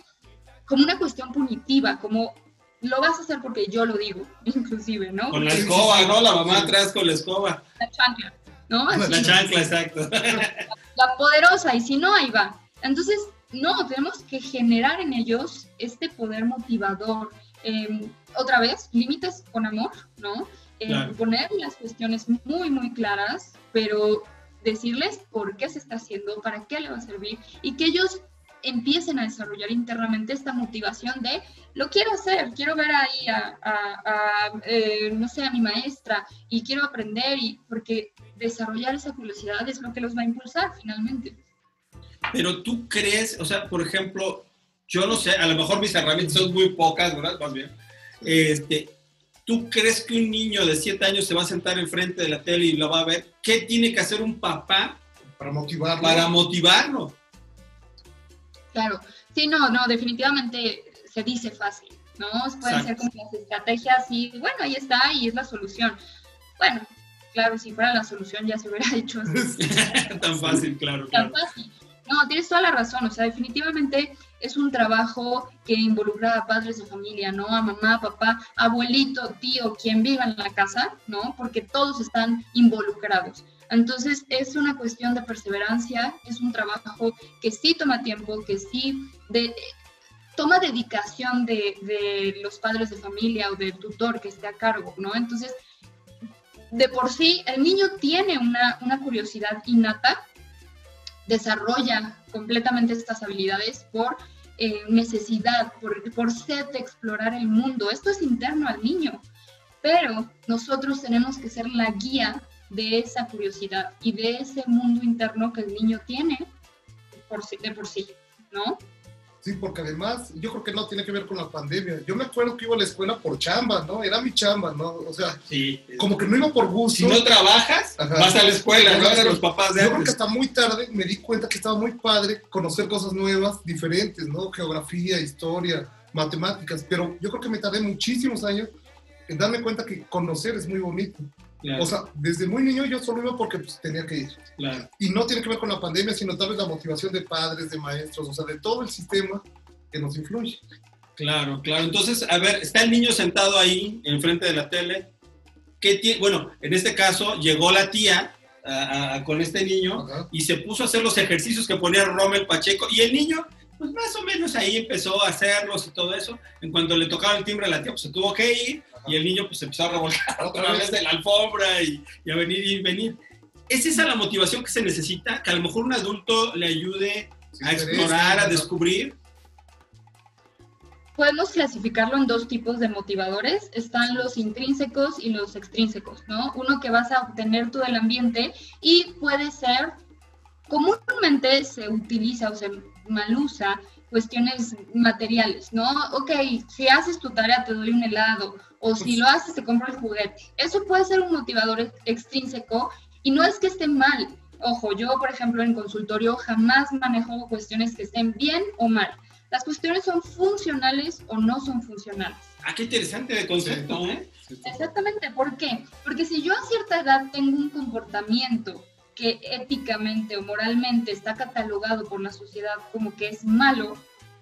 [SPEAKER 4] como una cuestión punitiva, como lo vas a hacer porque yo lo digo, inclusive, ¿no?
[SPEAKER 3] Con la escoba. ¿no? La mamá atrás con la escoba.
[SPEAKER 4] La chancla, ¿no? Así.
[SPEAKER 3] La chancla, exacto.
[SPEAKER 4] la poderosa y si no, ahí va. Entonces, no, tenemos que generar en ellos este poder motivador. Eh, otra vez, límites con amor, ¿no? Eh,
[SPEAKER 3] Claro.
[SPEAKER 4] Poner las cuestiones muy, muy claras, pero decirles por qué se está haciendo, para qué le va a servir y que ellos empiecen a desarrollar internamente esta motivación de lo quiero hacer, quiero ver ahí a, a- a, eh, no sé, a mi maestra y quiero aprender y porque desarrollar esa curiosidad es lo que los va a impulsar finalmente.
[SPEAKER 3] Pero tú crees, o sea, por ejemplo, yo no sé, a lo mejor mis herramientas son muy pocas, ¿verdad? Más bien. Este, ¿Tú crees que un niño de 7 años se va a sentar enfrente de la tele y lo va a ver? ¿Qué tiene que hacer un papá
[SPEAKER 2] Para motivarlo.
[SPEAKER 3] para motivarlo?
[SPEAKER 4] Claro, sí, no, no, definitivamente se dice fácil, ¿no? Pueden ser como las estrategias y bueno, ahí está y es la solución. Bueno, claro, si fuera la solución ya se hubiera hecho así.
[SPEAKER 3] Tan fácil, claro,
[SPEAKER 4] tan
[SPEAKER 3] claro.
[SPEAKER 4] fácil. No, tienes toda la razón, o sea, definitivamente es un trabajo que involucra a padres de familia, ¿no? A mamá, papá, abuelito, tío, quien viva en la casa, ¿no? Porque todos están involucrados. Entonces, es una cuestión de perseverancia, es un trabajo que sí toma tiempo, que sí de, toma dedicación de, de los padres de familia o del tutor que esté a cargo, ¿no? Entonces, de por sí, el niño tiene una, una curiosidad innata desarrolla completamente estas habilidades por eh, necesidad, por, por sed de explorar el mundo. Esto es interno al niño, pero nosotros tenemos que ser la guía de esa curiosidad y de ese mundo interno que el niño tiene por sí- de por sí, ¿no?
[SPEAKER 2] Sí, porque además yo creo que no tiene que ver con la pandemia. Yo me acuerdo que iba a la escuela por chamba, ¿no? Era mi chamba, ¿no? O sea,
[SPEAKER 3] Sí.
[SPEAKER 2] como que no iba por gusto.
[SPEAKER 3] Si no trabajas,
[SPEAKER 2] Ajá.
[SPEAKER 3] vas a la escuela, ¿no? De los papás de
[SPEAKER 2] Yo creo que
[SPEAKER 3] antes.
[SPEAKER 2] hasta muy tarde me di cuenta que estaba muy padre conocer cosas nuevas, diferentes, ¿no? Geografía, historia, matemáticas, pero yo creo que me tardé muchísimos años en darme cuenta que conocer es muy bonito.
[SPEAKER 3] Claro,
[SPEAKER 2] O sea, desde muy niño yo solo iba porque pues, tenía que ir.
[SPEAKER 3] claro.
[SPEAKER 2] Y no tiene que ver con la pandemia, sino tal vez la motivación de padres, de maestros, o sea, de todo el sistema que nos influye.
[SPEAKER 3] Claro, claro. Entonces, a ver, está el niño sentado ahí, enfrente de la tele. ¿Qué tiene? Bueno, en este caso llegó la tía a- a- con este niño
[SPEAKER 2] Ajá.
[SPEAKER 3] y se puso a hacer los ejercicios que ponía Rommel Pacheco. Y el niño, pues más o menos ahí empezó a hacerlos y todo eso. En cuanto le tocaba el timbre a la tía, pues se tuvo que ir y el niño pues empezó a revolcar otra vez de la alfombra y, y a venir y venir. ¿Es esa la motivación que se necesita? Que a lo mejor un adulto le ayude
[SPEAKER 2] Sí,
[SPEAKER 3] a explorar, a descubrir.
[SPEAKER 4] Podemos clasificarlo en dos tipos de motivadores. Están los intrínsecos y los extrínsecos, ¿no? Uno que vas a obtener tú del ambiente y puede ser, comúnmente se utiliza o se mal usa cuestiones materiales, ¿no? Ok, si haces tu tarea te doy un helado, o si lo haces te compro el juguete. Eso puede ser un motivador extrínseco y no es que esté mal. Ojo, yo, por ejemplo, en consultorio jamás manejo cuestiones que estén bien o mal. Las cuestiones son funcionales o no son funcionales.
[SPEAKER 3] Ah, qué interesante el concepto, ¿eh?
[SPEAKER 4] Exactamente, ¿por qué? Porque si yo a cierta edad tengo un comportamiento que éticamente o moralmente está catalogado por la sociedad como que es malo,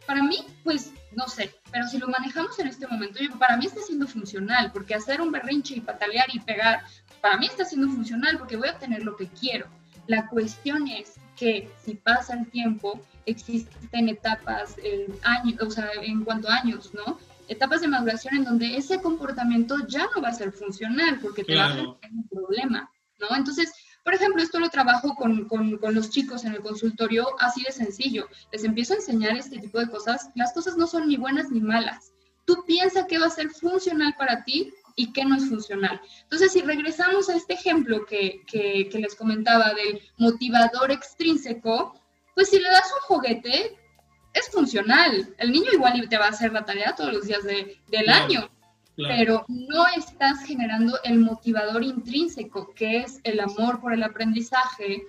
[SPEAKER 4] para mí, pues no sé, pero si lo manejamos en este momento, yo, para mí está siendo funcional, porque hacer un berrinche y patalear y pegar, para mí está siendo funcional porque voy a obtener lo que quiero. La cuestión es que si pasa el tiempo, existen etapas, en años, o sea, en cuanto a años, ¿no? Etapas de maduración en donde ese comportamiento ya no va a ser funcional porque te va a generar un problema, ¿no? Entonces, por ejemplo, esto lo trabajo con, con, con, los chicos en el consultorio así de sencillo. Les empiezo a enseñar este tipo de cosas. Las cosas no son ni buenas ni malas. Tú piensas que va a ser funcional para ti y qué no es funcional. Entonces, si regresamos a este ejemplo que, que, que les comentaba del motivador extrínseco, pues si le das un juguete, es funcional. El niño igual te va a hacer la tarea todos los días de, del pero no estás generando el motivador intrínseco, que es el amor por el aprendizaje,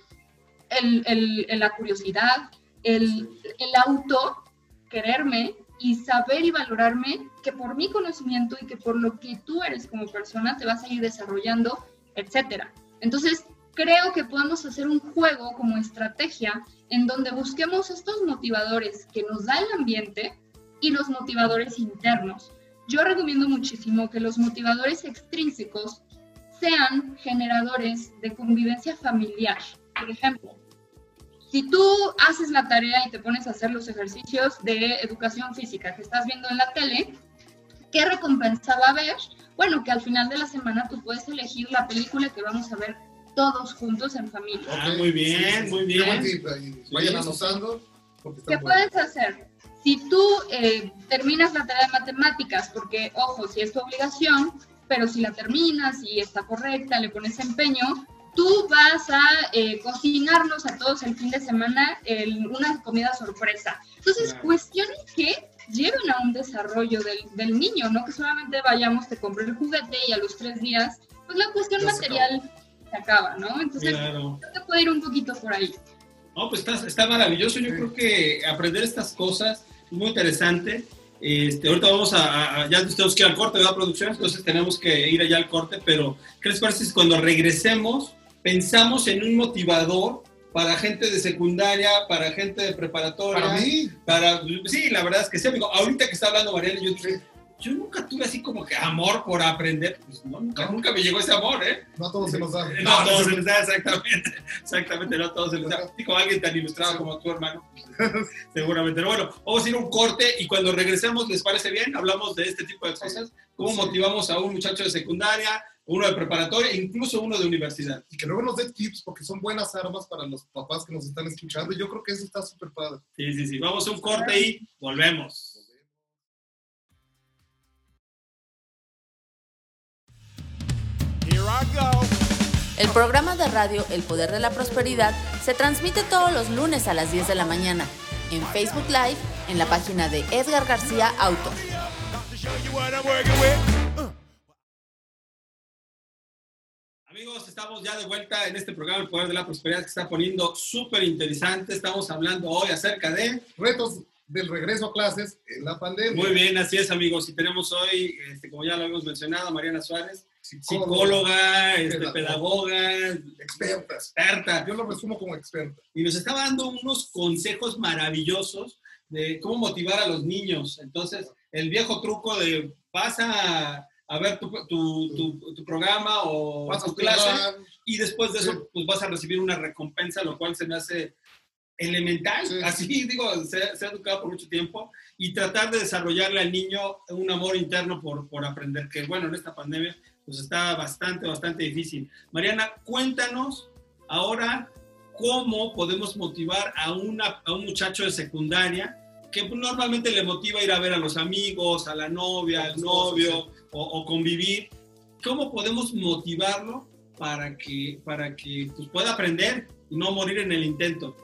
[SPEAKER 4] el, el, la curiosidad, el, el auto, quererme y saber y valorarme que por mi conocimiento y que por lo que tú eres como persona te vas a ir desarrollando, etcétera. Entonces, creo que podemos hacer un juego como estrategia en donde busquemos estos motivadores que nos da el ambiente y los motivadores internos yo recomiendo muchísimo que los motivadores extrínsecos sean generadores de convivencia familiar. Por ejemplo, si tú haces la tarea y te pones a hacer los ejercicios de educación física que estás viendo en la tele, ¿qué recompensa va a haber? Bueno, que al final de la semana tú puedes elegir la película que vamos a ver todos juntos en familia.
[SPEAKER 3] Ah, muy bien, muy bien.
[SPEAKER 2] Vayan anotando.
[SPEAKER 4] ¿Qué puedes hacer? Si tú eh, terminas la tarea de matemáticas, porque, ojo, si es tu obligación, pero si la terminas y está correcta, le pones empeño, tú vas a eh, cocinarnos a todos el fin de semana el, una comida sorpresa. Entonces, cuestiones que llevan a un desarrollo del, del, niño, no que solamente vayamos, te compré el juguete y a los tres días, pues la cuestión material se, se acaba, ¿no? Entonces, claro. que puede ir un poquito por ahí.
[SPEAKER 3] No, pues está, está maravilloso. Yo sí. creo que aprender estas cosas muy interesante. Este, ahorita vamos a, a, ya tenemos que ir al corte la producción, entonces tenemos que ir allá al corte, pero ¿qué les parece si cuando regresemos pensamos en un motivador para gente de secundaria, para gente de preparatoria?
[SPEAKER 2] Para mí.
[SPEAKER 3] Para, sí, la verdad es que sí, amigo. Ahorita que está hablando Mariana, yo yo nunca tuve así como que amor por aprender. Pues no, nunca, nunca me llegó ese amor, ¿eh?
[SPEAKER 2] No a todos se nos da.
[SPEAKER 3] No a todos se les da, exactamente. Exactamente, no a todos se les da. Digo, alguien tan ilustrado como tu hermano, seguramente. Pero bueno, vamos a ir a un corte y cuando regresemos, ¿les parece bien? Hablamos de este tipo de cosas. ¿Cómo sí. motivamos a un muchacho de secundaria, uno de preparatoria, incluso uno de universidad?
[SPEAKER 2] Y que luego nos dé tips, porque son buenas armas para los papás que nos están escuchando. Yo creo que eso está súper padre.
[SPEAKER 3] Sí, sí, sí. Vamos a un corte y volvemos.
[SPEAKER 6] El programa de radio El Poder de la Prosperidad se transmite todos los lunes a las 10 de la mañana en Facebook Live en la página de Edgar García Auto.
[SPEAKER 3] Amigos, estamos ya de vuelta en este programa El Poder de la Prosperidad que está poniendo súper interesante. Estamos hablando hoy acerca de
[SPEAKER 2] retos del regreso a clases en la pandemia.
[SPEAKER 3] Muy bien, así es, amigos. Y tenemos hoy, este, como ya lo habíamos mencionado, Mariana Suárez, psicóloga, este, pedagoga,
[SPEAKER 2] experta.
[SPEAKER 3] experta.
[SPEAKER 2] Yo lo resumo como experta.
[SPEAKER 3] Y nos estaba dando unos consejos maravillosos de cómo motivar a los niños. Entonces, el viejo truco de vas a, a ver tu, tu, tu, tu, programa o
[SPEAKER 2] vas
[SPEAKER 3] tu clase y después de eso sí. pues vas a recibir una recompensa, lo cual se me hace elemental, sí. así digo, se, se, ha educado por mucho tiempo y tratar de desarrollarle al niño un amor interno por, por aprender, que bueno, en esta pandemia pues está bastante, bastante difícil. Mariana, cuéntanos ahora cómo podemos motivar a, una, a un muchacho de secundaria que normalmente le motiva ir a ver a los amigos, a la novia, al novio o, o convivir. ¿Cómo podemos motivarlo para que, para que pues, pueda aprender y no morir en el intento?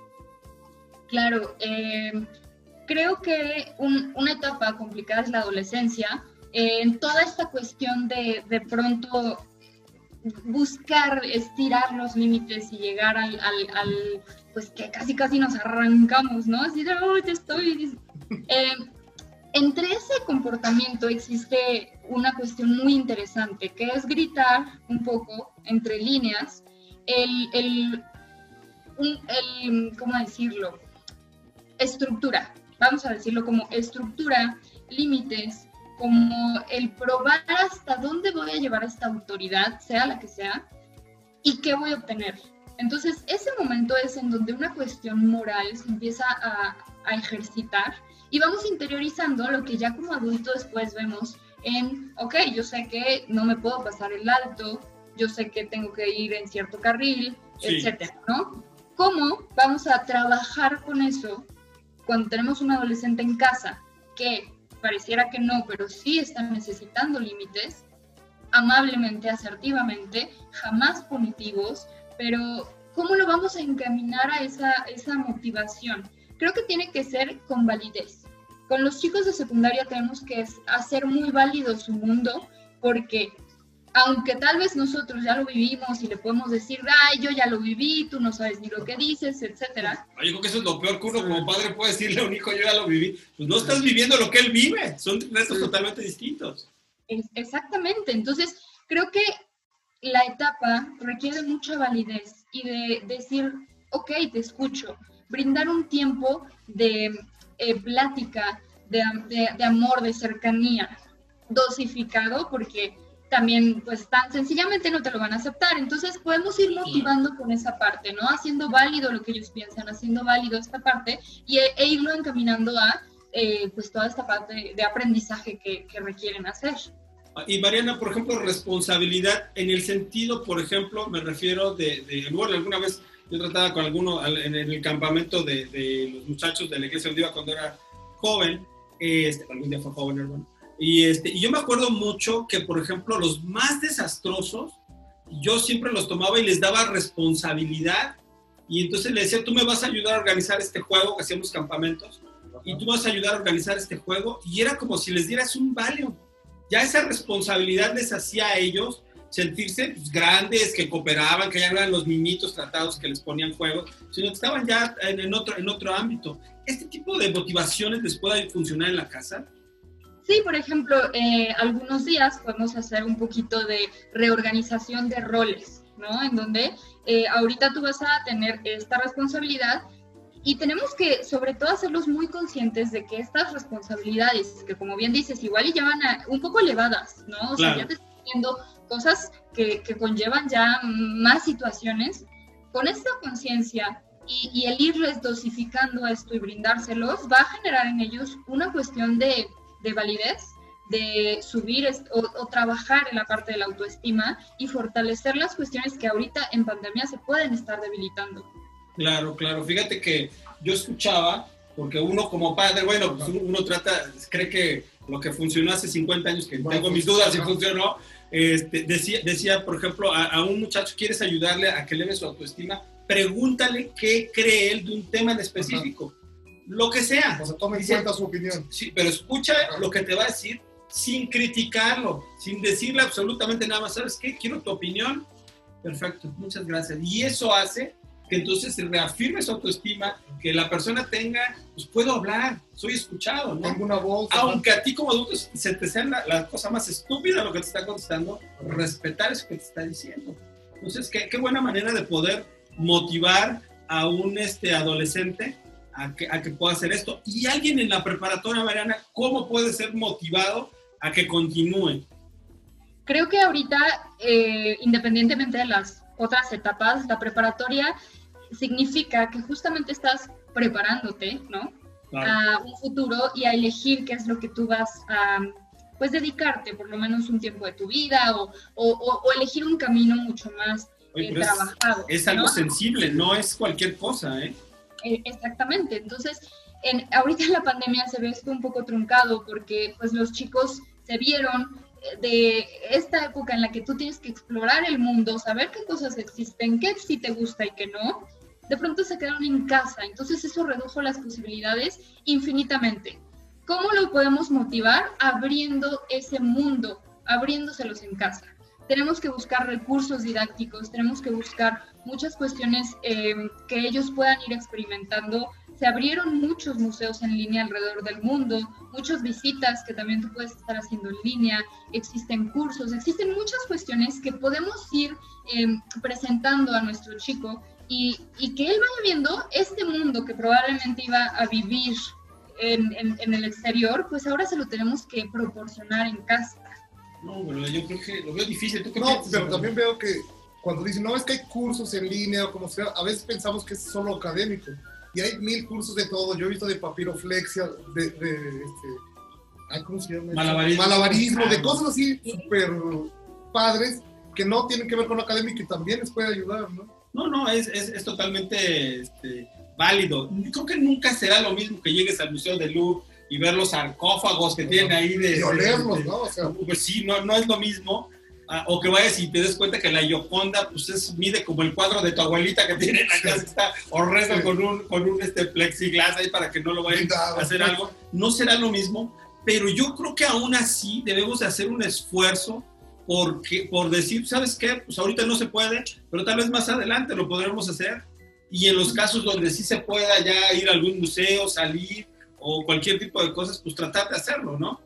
[SPEAKER 4] Claro, eh, creo que una etapa complicada es la adolescencia. En toda esta cuestión de de pronto buscar estirar los límites y llegar al, pues que casi casi nos arrancamos, ¿no? Así de, oh, ya estoy. Eh, entre ese comportamiento existe una cuestión muy interesante, que es gritar un poco entre líneas el, el, el ¿cómo decirlo? Estructura, vamos a decirlo como estructura, límites, como el probar hasta dónde voy a llevar esta autoridad, sea la que sea, y qué voy a obtener. Entonces, ese momento es en donde una cuestión moral se empieza a, a ejercitar y vamos interiorizando lo que ya como adulto después vemos en, ok, yo sé que no me puedo pasar el alto, yo sé que tengo que ir en cierto carril, etcétera, ¿no? ¿Cómo vamos a trabajar con eso cuando tenemos un adolescente en casa que pareciera que no, pero sí están necesitando límites, amablemente, asertivamente, jamás punitivos, pero ¿cómo lo vamos a encaminar a esa, esa motivación? Creo que tiene que ser con validez. Con los chicos de secundaria tenemos que hacer muy válido su mundo porque aunque tal vez nosotros ya lo vivimos y le podemos decir, ay, yo ya lo viví, tú no sabes ni lo que dices, etcétera.
[SPEAKER 3] Yo creo que eso es lo peor que uno como padre puede decirle a un hijo, yo ya lo viví. Pues no estás viviendo lo que él vive, son retos totalmente distintos.
[SPEAKER 4] Exactamente, entonces creo que la etapa requiere mucha validez y de decir, ok, te escucho, brindar un tiempo de eh, plática, de, de amor, de cercanía, dosificado, porque también pues tan sencillamente no te lo van a aceptar. Entonces podemos ir motivando con esa parte, ¿no? Haciendo válido lo que ellos piensan, haciendo válido esta parte y, e, e irlo encaminando a eh, pues toda esta parte de aprendizaje que, que, requieren hacer.
[SPEAKER 3] Y Mariana, por ejemplo, responsabilidad en el sentido, por ejemplo, me refiero de, de bueno, alguna vez yo trataba con alguno en el campamento de, de los muchachos de la iglesia donde iba cuando era joven, este, algún día fue joven, hermano, y, este, y yo me acuerdo mucho que, por ejemplo, los más desastrosos, yo siempre los tomaba y les daba responsabilidad. Y entonces le decía, tú me vas a ayudar a organizar este juego, que hacíamos campamentos, y tú vas a ayudar a organizar este juego. Y era como si les dieras un valio. Ya esa responsabilidad les hacía a ellos sentirse pues, grandes, que cooperaban, que ya no eran los niñitos tratados que les ponían juegos, sino que estaban ya en, en, otro, en otro ámbito. ¿Este tipo de motivaciones les puede funcionar en la casa?
[SPEAKER 4] Sí, por ejemplo, eh, algunos días podemos hacer un poquito de reorganización de roles, ¿no? En donde eh, ahorita tú vas a tener esta responsabilidad y tenemos que, sobre todo, hacerlos muy conscientes de que estas responsabilidades, que como bien dices, igual y llevan a, un poco elevadas, ¿no? O sea, ya te estás viendo cosas que, que, conllevan ya más situaciones, con esta conciencia y, y el irles dosificando esto y brindárselos, va a generar en ellos una cuestión de de validez, de subir o, trabajar en la parte de la autoestima y fortalecer las cuestiones que ahorita en pandemia se pueden estar debilitando.
[SPEAKER 3] Claro, claro. Fíjate que yo escuchaba, porque uno como padre, bueno, pues uno trata, cree que lo que funcionó hace 50 años, que tengo mis dudas si funcionó, este, decía, decía, por ejemplo, a, un muchacho, ¿quieres ayudarle a que eleve su autoestima? Pregúntale qué cree él de un tema en específico lo que sea.
[SPEAKER 2] O sea, toma en cuenta su opinión.
[SPEAKER 3] Sí, pero escucha lo que te va a decir sin criticarlo, sin decirle absolutamente nada más. ¿Sabes qué? Quiero tu opinión. Perfecto, muchas gracias. Y eso hace que entonces se reafirme su autoestima, que la persona tenga, pues puedo hablar, soy escuchado, ¿no?
[SPEAKER 2] Tengo una voz.
[SPEAKER 3] Aunque a ti como adulto se te sea la, cosa más estúpida lo que te está contestando, respetar eso que te está diciendo. Entonces, qué, qué buena manera de poder motivar a un este, adolescente a que, a que pueda hacer esto. Y alguien en la preparatoria, Mariana, ¿cómo puede ser motivado a que continúe?
[SPEAKER 4] Creo que ahorita, eh, independientemente de las otras etapas, la preparatoria significa que justamente estás preparándote, ¿no? A un futuro y a elegir qué es lo que tú vas a, pues, dedicarte por lo menos un tiempo de tu vida o, o, o elegir un camino mucho más eh, trabajado.
[SPEAKER 3] Es, es algo sensible, no es cualquier cosa, ¿eh?
[SPEAKER 4] Eh, exactamente. Entonces, en, ahorita en la pandemia se ve esto un poco truncado porque pues los chicos se vieron eh, de esta época en la que tú tienes que explorar el mundo, saber qué cosas existen, qué sí te gusta y qué no, de pronto se quedaron en casa. Entonces eso redujo las posibilidades infinitamente. ¿Cómo lo podemos motivar? Abriendo ese mundo, abriéndoselos en casa. Tenemos que buscar recursos didácticos, tenemos que buscar muchas cuestiones eh, que ellos puedan ir experimentando. Se abrieron muchos museos en línea alrededor del mundo, muchas visitas que también tú puedes estar haciendo en línea, existen cursos, existen muchas cuestiones que podemos ir eh, presentando a nuestro chico y, que él vaya viendo este mundo que probablemente iba a vivir en, en, en, el exterior, pues ahora se lo tenemos que proporcionar en casa.
[SPEAKER 3] No, pero yo creo que lo veo difícil. ¿Tú qué
[SPEAKER 2] no,
[SPEAKER 3] piensas,
[SPEAKER 2] pero también veo que cuando dicen, no, es que hay cursos en línea o como sea, a veces pensamos que es solo académico. Y hay mil cursos de todo. Yo he visto de papiroflexia, de, de este, ¿cómo se llama?
[SPEAKER 3] Malabarismo.
[SPEAKER 2] Malabarismo, de
[SPEAKER 3] Ah.
[SPEAKER 2] cosas así súper padres que no tienen que ver con lo académico y también les puede ayudar, ¿no?
[SPEAKER 3] No, no, es, es, es totalmente este, válido. Creo que nunca será lo mismo que llegues al Museo del Louvre y ver los sarcófagos que tienen ahí de...
[SPEAKER 2] Y olerlos,
[SPEAKER 3] de-
[SPEAKER 2] ¿no? O sea,
[SPEAKER 3] Pues sí, no, no es lo mismo. Ah, o que vayas y te des cuenta que la Yoconda pues es, mide como el cuadro de tu abuelita que tienen acá, que está horrendo
[SPEAKER 2] Sí.
[SPEAKER 3] con un, con un este, plexiglas ahí para que no lo vayan a hacer algo. No será lo mismo, pero yo creo que aún así debemos de hacer un esfuerzo porque, por decir, ¿sabes qué? Pues ahorita no se puede, pero tal vez más adelante lo podremos hacer. Y en los casos donde sí se pueda ya ir a algún museo, salir o cualquier tipo de cosas, pues tratar de hacerlo, ¿no?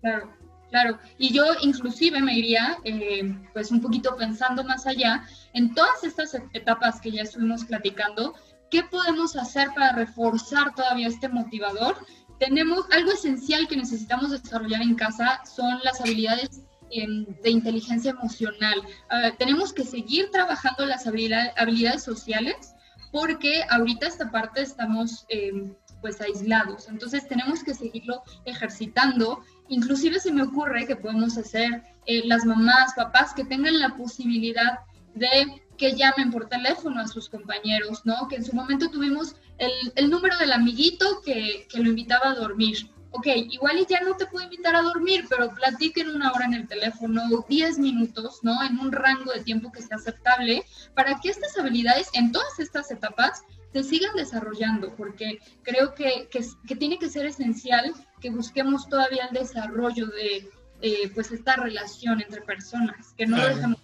[SPEAKER 4] Claro, claro. Y yo inclusive me iría, eh, pues un poquito pensando más allá, en todas estas etapas que ya estuvimos platicando, ¿qué podemos hacer para reforzar todavía este motivador? Tenemos algo esencial que necesitamos desarrollar en casa, son las habilidades em, de inteligencia emocional. Ah, tenemos que seguir trabajando las habilidades, habilidades sociales porque ahorita esta parte estamos em, pues aislados, entonces tenemos que seguirlo ejercitando Inclusive se me ocurre que podemos hacer eh, las mamás, papás que tengan la posibilidad de que llamen por teléfono a sus compañeros, ¿no? Que en su momento tuvimos el, el número del amiguito que, que, lo invitaba a dormir. Ok, igual y ya no te puedo invitar a dormir, pero platiquen una hora en el teléfono, 10 minutos, ¿no? En un rango de tiempo que sea aceptable, para que estas habilidades en todas estas etapas se sigan desarrollando, porque creo que, que, que, tiene que ser esencial que busquemos todavía el desarrollo de eh, pues esta relación entre personas, que no
[SPEAKER 2] Claro.
[SPEAKER 4] lo dejemos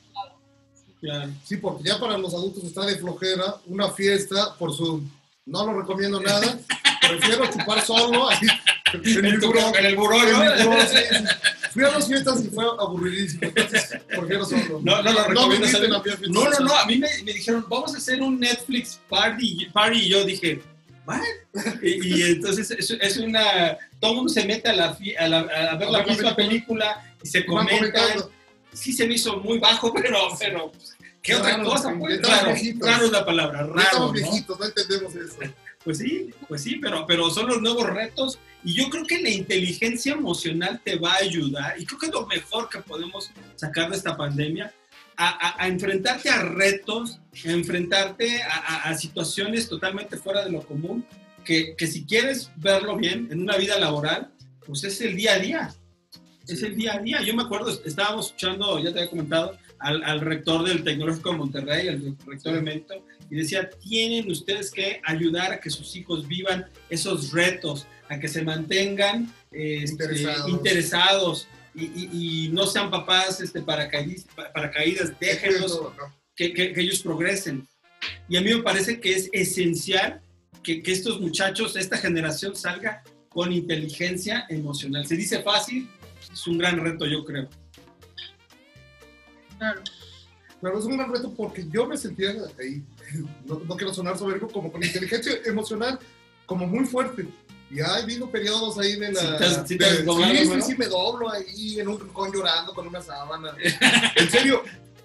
[SPEAKER 3] Claro.
[SPEAKER 2] Sí, porque ya para los adultos está de flojera una fiesta por Zoom. No lo recomiendo nada. Prefiero chupar solo en,
[SPEAKER 3] En,
[SPEAKER 2] mi
[SPEAKER 3] tu-
[SPEAKER 2] buró.
[SPEAKER 3] en el buró,
[SPEAKER 2] En
[SPEAKER 3] ¿no?
[SPEAKER 2] mi buró, sí, sí. Fui a dos fiestas y fue aburridísimo. Entonces, prefiero solo.
[SPEAKER 3] No, no lo
[SPEAKER 2] a fiestas
[SPEAKER 3] No, no, no. A mí me, me dijeron, vamos a hacer un Netflix party. party y yo dije, ¿what? Y, y entonces es, es una. Todo el mundo se mete a, la, a, la- a ver la
[SPEAKER 2] la
[SPEAKER 3] misma
[SPEAKER 2] película.
[SPEAKER 3] película y se comentan. Sí se me hizo muy bajo, pero. pero ¿Qué otra cosa? Pues? Raro, raro es la palabra, raro.
[SPEAKER 2] estamos
[SPEAKER 3] ¿no?
[SPEAKER 2] viejitos, no entendemos eso.
[SPEAKER 3] Pues sí, pues sí, pero, pero son los nuevos retos. Y yo creo que la inteligencia emocional te va a ayudar y creo que es lo mejor que podemos sacar de esta pandemia, a, a- a enfrentarte a retos, a enfrentarte a, a- situaciones totalmente fuera de lo común, que, que si quieres verlo bien en una vida laboral, pues es el día a día, es el día a día. Yo me acuerdo, estábamos escuchando, ya te había comentado, al, al rector del Tecnológico de Monterrey, el rector emérito, y decía, tienen ustedes que ayudar a que sus hijos vivan esos retos, a que se mantengan este,
[SPEAKER 2] Interesados.
[SPEAKER 3] interesados y, y- y no sean papás este, paracaídas, déjenlos que, que- que ellos progresen. Y a mí me parece que es esencial que, que estos muchachos, esta generación salga con inteligencia emocional. Se dice fácil, es un gran reto, yo creo.
[SPEAKER 4] Claro.
[SPEAKER 2] Pero es un gran reto porque yo me sentía ahí, no, no quiero sonar soberbio, como con inteligencia emocional, como muy fuerte. Y ha habido periodos ahí de la...
[SPEAKER 3] Sí te
[SPEAKER 2] de-
[SPEAKER 3] doblado,
[SPEAKER 2] sí, sí,
[SPEAKER 3] ¿no?
[SPEAKER 2] sí, me doblo ahí en un rincón llorando con una sábana. en serio,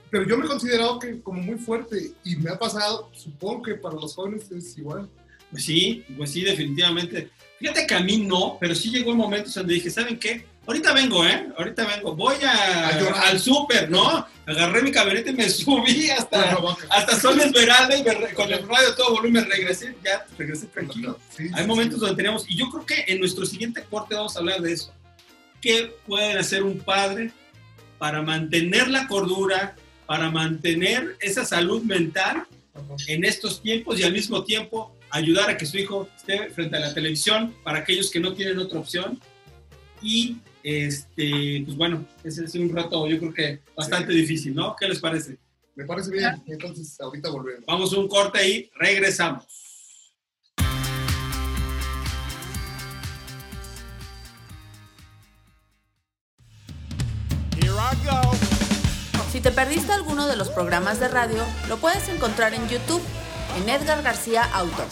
[SPEAKER 2] pero yo me he considerado que como muy fuerte y me ha pasado, supongo que para los jóvenes es igual.
[SPEAKER 3] Pues sí, pues sí, definitivamente. Fíjate que a mí no, pero sí llegó un momento donde dije, ¿saben qué? Ahorita vengo, ¿eh? Ahorita vengo. Voy a,
[SPEAKER 2] A
[SPEAKER 3] al súper, ¿no? Agarré mi camioneta y me subí hasta, hasta Sol Esmeralda y me con el radio a todo volumen regresé, ya regresé tranquilo.
[SPEAKER 2] Sí,
[SPEAKER 3] Hay momentos
[SPEAKER 2] sí.
[SPEAKER 3] donde teníamos, y yo creo que en nuestro siguiente corte vamos a hablar de eso. ¿Qué puede hacer un padre para mantener la cordura, para mantener esa salud mental en estos tiempos y al mismo tiempo ayudar a que su hijo esté frente a la televisión para aquellos que no tienen otra opción. Y, este, pues bueno, ese es un reto yo creo que bastante difícil, ¿no? ¿Qué les parece?
[SPEAKER 2] Me parece bien. Entonces, ahorita volvemos.
[SPEAKER 3] Vamos a un corte y regresamos.
[SPEAKER 5] Here I go.
[SPEAKER 6] Si te perdiste alguno de los programas de radio, lo puedes encontrar en YouTube, en Edgar García Auto.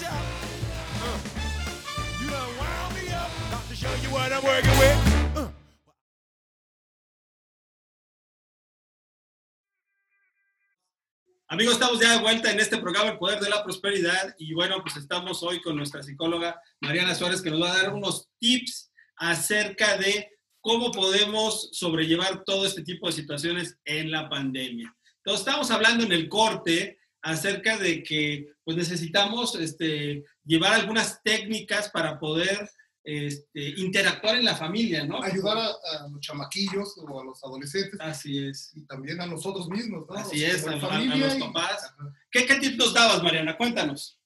[SPEAKER 3] Amigos, estamos ya de vuelta en este programa El Poder de la Prosperidad y bueno, pues estamos hoy con nuestra psicóloga Mariana Suárez que nos va a dar unos tips acerca de cómo podemos sobrellevar todo este tipo de situaciones en la pandemia. Entonces, estamos hablando en el corte acerca de que pues necesitamos este, llevar algunas técnicas para poder este, interactuar en la familia, ¿no?
[SPEAKER 2] Ayudar a, a los chamaquillos o a los adolescentes
[SPEAKER 3] Así es.
[SPEAKER 2] y también a nosotros mismos, ¿no?
[SPEAKER 3] Así es, a- a- a
[SPEAKER 2] familia
[SPEAKER 3] los papás. ¿Qué, ¿Qué tips nos dabas, Mariana? Cuéntanos.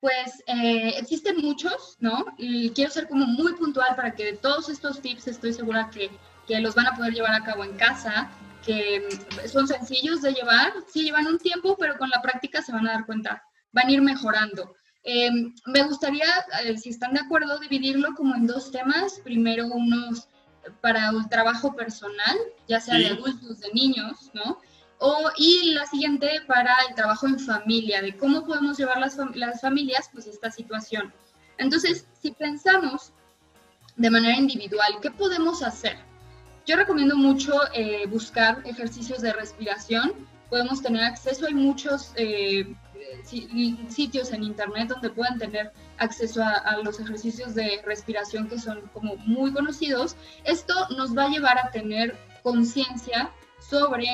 [SPEAKER 4] Pues eh, existen muchos, ¿no? Y quiero ser como muy puntual para que todos estos tips estoy segura que, que los van a poder llevar a cabo en casa, que mm, son sencillos de llevar, sí llevan un tiempo, pero con la práctica se van a dar cuenta, van a ir mejorando. Eh, me gustaría, eh, si están de acuerdo, dividirlo como en dos temas. Primero unos para el trabajo personal, ya sea de
[SPEAKER 3] Sí.
[SPEAKER 4] adultos, de niños, ¿no? O, y la siguiente para el trabajo en familia, de cómo podemos llevar las, fam- las familias pues esta situación. Entonces, si pensamos de manera individual, ¿qué podemos hacer? Yo recomiendo mucho eh, buscar ejercicios de respiración. Podemos tener acceso, hay muchos eh, sitios en internet donde pueden tener acceso a, los ejercicios de respiración que son como muy conocidos. Esto nos va a llevar a tener conciencia sobre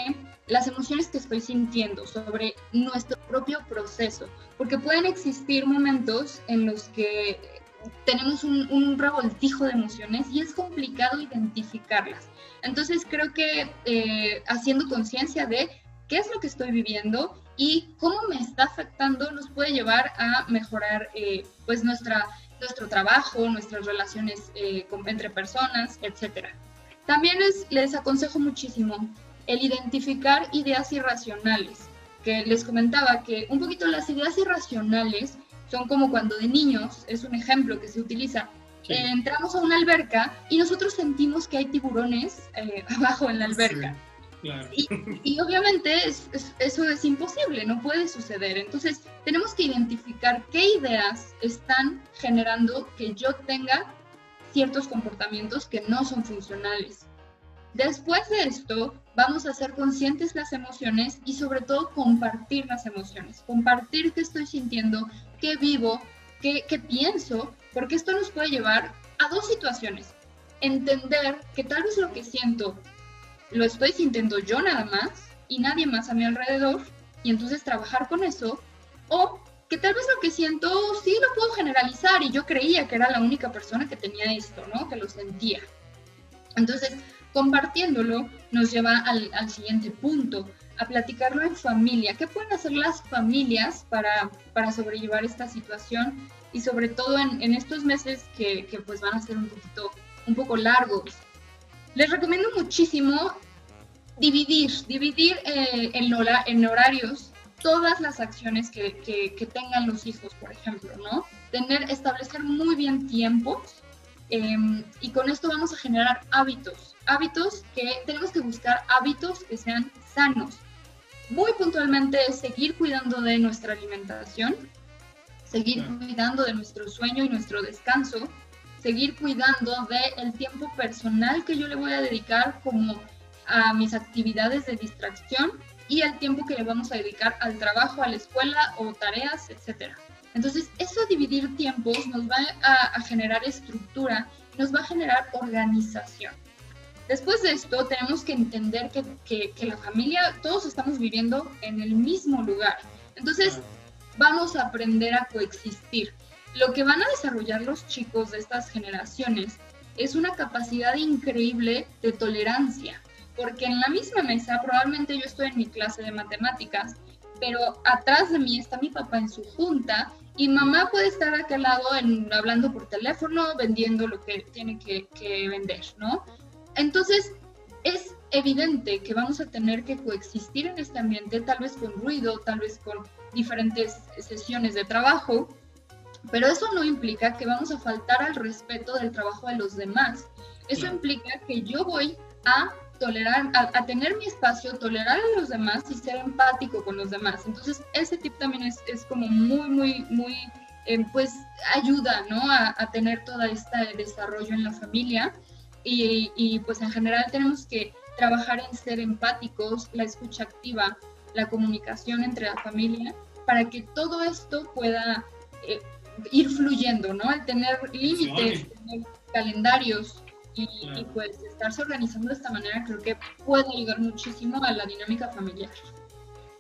[SPEAKER 4] las emociones que estoy sintiendo, sobre nuestro propio proceso, porque pueden existir momentos en los que tenemos un, un revoltijo de emociones y es complicado identificarlas. Entonces creo que eh, haciendo conciencia de qué es lo que estoy viviendo y cómo me está afectando nos puede llevar a mejorar eh, pues nuestra, nuestro trabajo, nuestras relaciones eh, con- entre personas, etc. También les, les aconsejo muchísimo el identificar ideas irracionales, que les comentaba que un poquito las ideas irracionales son como cuando de niños, es un ejemplo que se utiliza,
[SPEAKER 3] Sí.
[SPEAKER 4] entramos a una alberca y nosotros sentimos que hay tiburones eh, abajo en la alberca.
[SPEAKER 3] Claro.
[SPEAKER 4] Y obviamente es- es- eso es imposible, no puede suceder. Entonces tenemos que identificar qué ideas están generando que yo tenga ciertos comportamientos que no son funcionales. Después de esto, vamos a ser conscientes las emociones y sobre todo compartir las emociones, compartir qué estoy sintiendo, qué vivo, qué, qué pienso, porque esto nos puede llevar a dos situaciones. Entender que tal vez lo que siento lo estoy sintiendo yo nada más y nadie más a mi alrededor, y entonces trabajar con eso, o que tal vez lo que siento sí lo puedo generalizar y yo creía que era la única persona que tenía esto, ¿no? Que lo sentía. Entonces, compartiéndolo nos lleva al, siguiente punto, a platicarlo en familia. ¿Qué pueden hacer las familias para, para sobrellevar esta situación? Y sobre todo en, en estos meses que, que pues van a ser un poquito, un poco largos. Les recomiendo muchísimo dividir, dividir eh, en, hora- en horarios todas las acciones que, que- que tengan los hijos, por ejemplo, ¿no? Tener, establecer muy bien tiempos em, y con esto vamos a generar hábitos, hábitos que tenemos que buscar hábitos que sean sanos. Muy puntualmente es seguir cuidando de nuestra alimentación, seguir cuidando de nuestro sueño y nuestro descanso, seguir cuidando del tiempo personal que yo le voy a dedicar como a mis actividades de distracción y el tiempo que le vamos a dedicar al trabajo, a la escuela o tareas, etc. Entonces, eso dividir tiempos nos va a, a generar estructura, nos va a generar organización. Después de esto, tenemos que entender que, que- que la familia, todos estamos viviendo en el mismo lugar. Entonces, vamos a aprender a coexistir. Lo que van a desarrollar los chicos de estas generaciones es una capacidad increíble de tolerancia, porque en la misma mesa, probablemente yo estoy en mi clase de matemáticas pero atrás de mí está mi papá en su junta y mamá puede estar a aquel lado hablando por teléfono, vendiendo lo que tiene que vender, ¿no? Entonces, es evidente que vamos a tener que coexistir en este ambiente, tal vez con ruido, tal vez con diferentes sesiones de trabajo, pero eso no implica que vamos a faltar al respeto del trabajo de los demás. Eso implica que yo voy a tolerar, a, tener mi espacio, tolerar a los demás y ser empático con los demás. Entonces, ese tip también es, es como muy, muy, muy, eh, pues ayuda, ¿no? A, a, tener todo este desarrollo en la familia. Y, y, pues en general tenemos que trabajar en ser empáticos, la escucha activa, la comunicación entre la familia, para que todo esto pueda eh, ir fluyendo, ¿no? El tener límites, tener calendarios y, y, pues estarse organizando de esta manera creo que puede ayudar muchísimo a la dinámica familiar.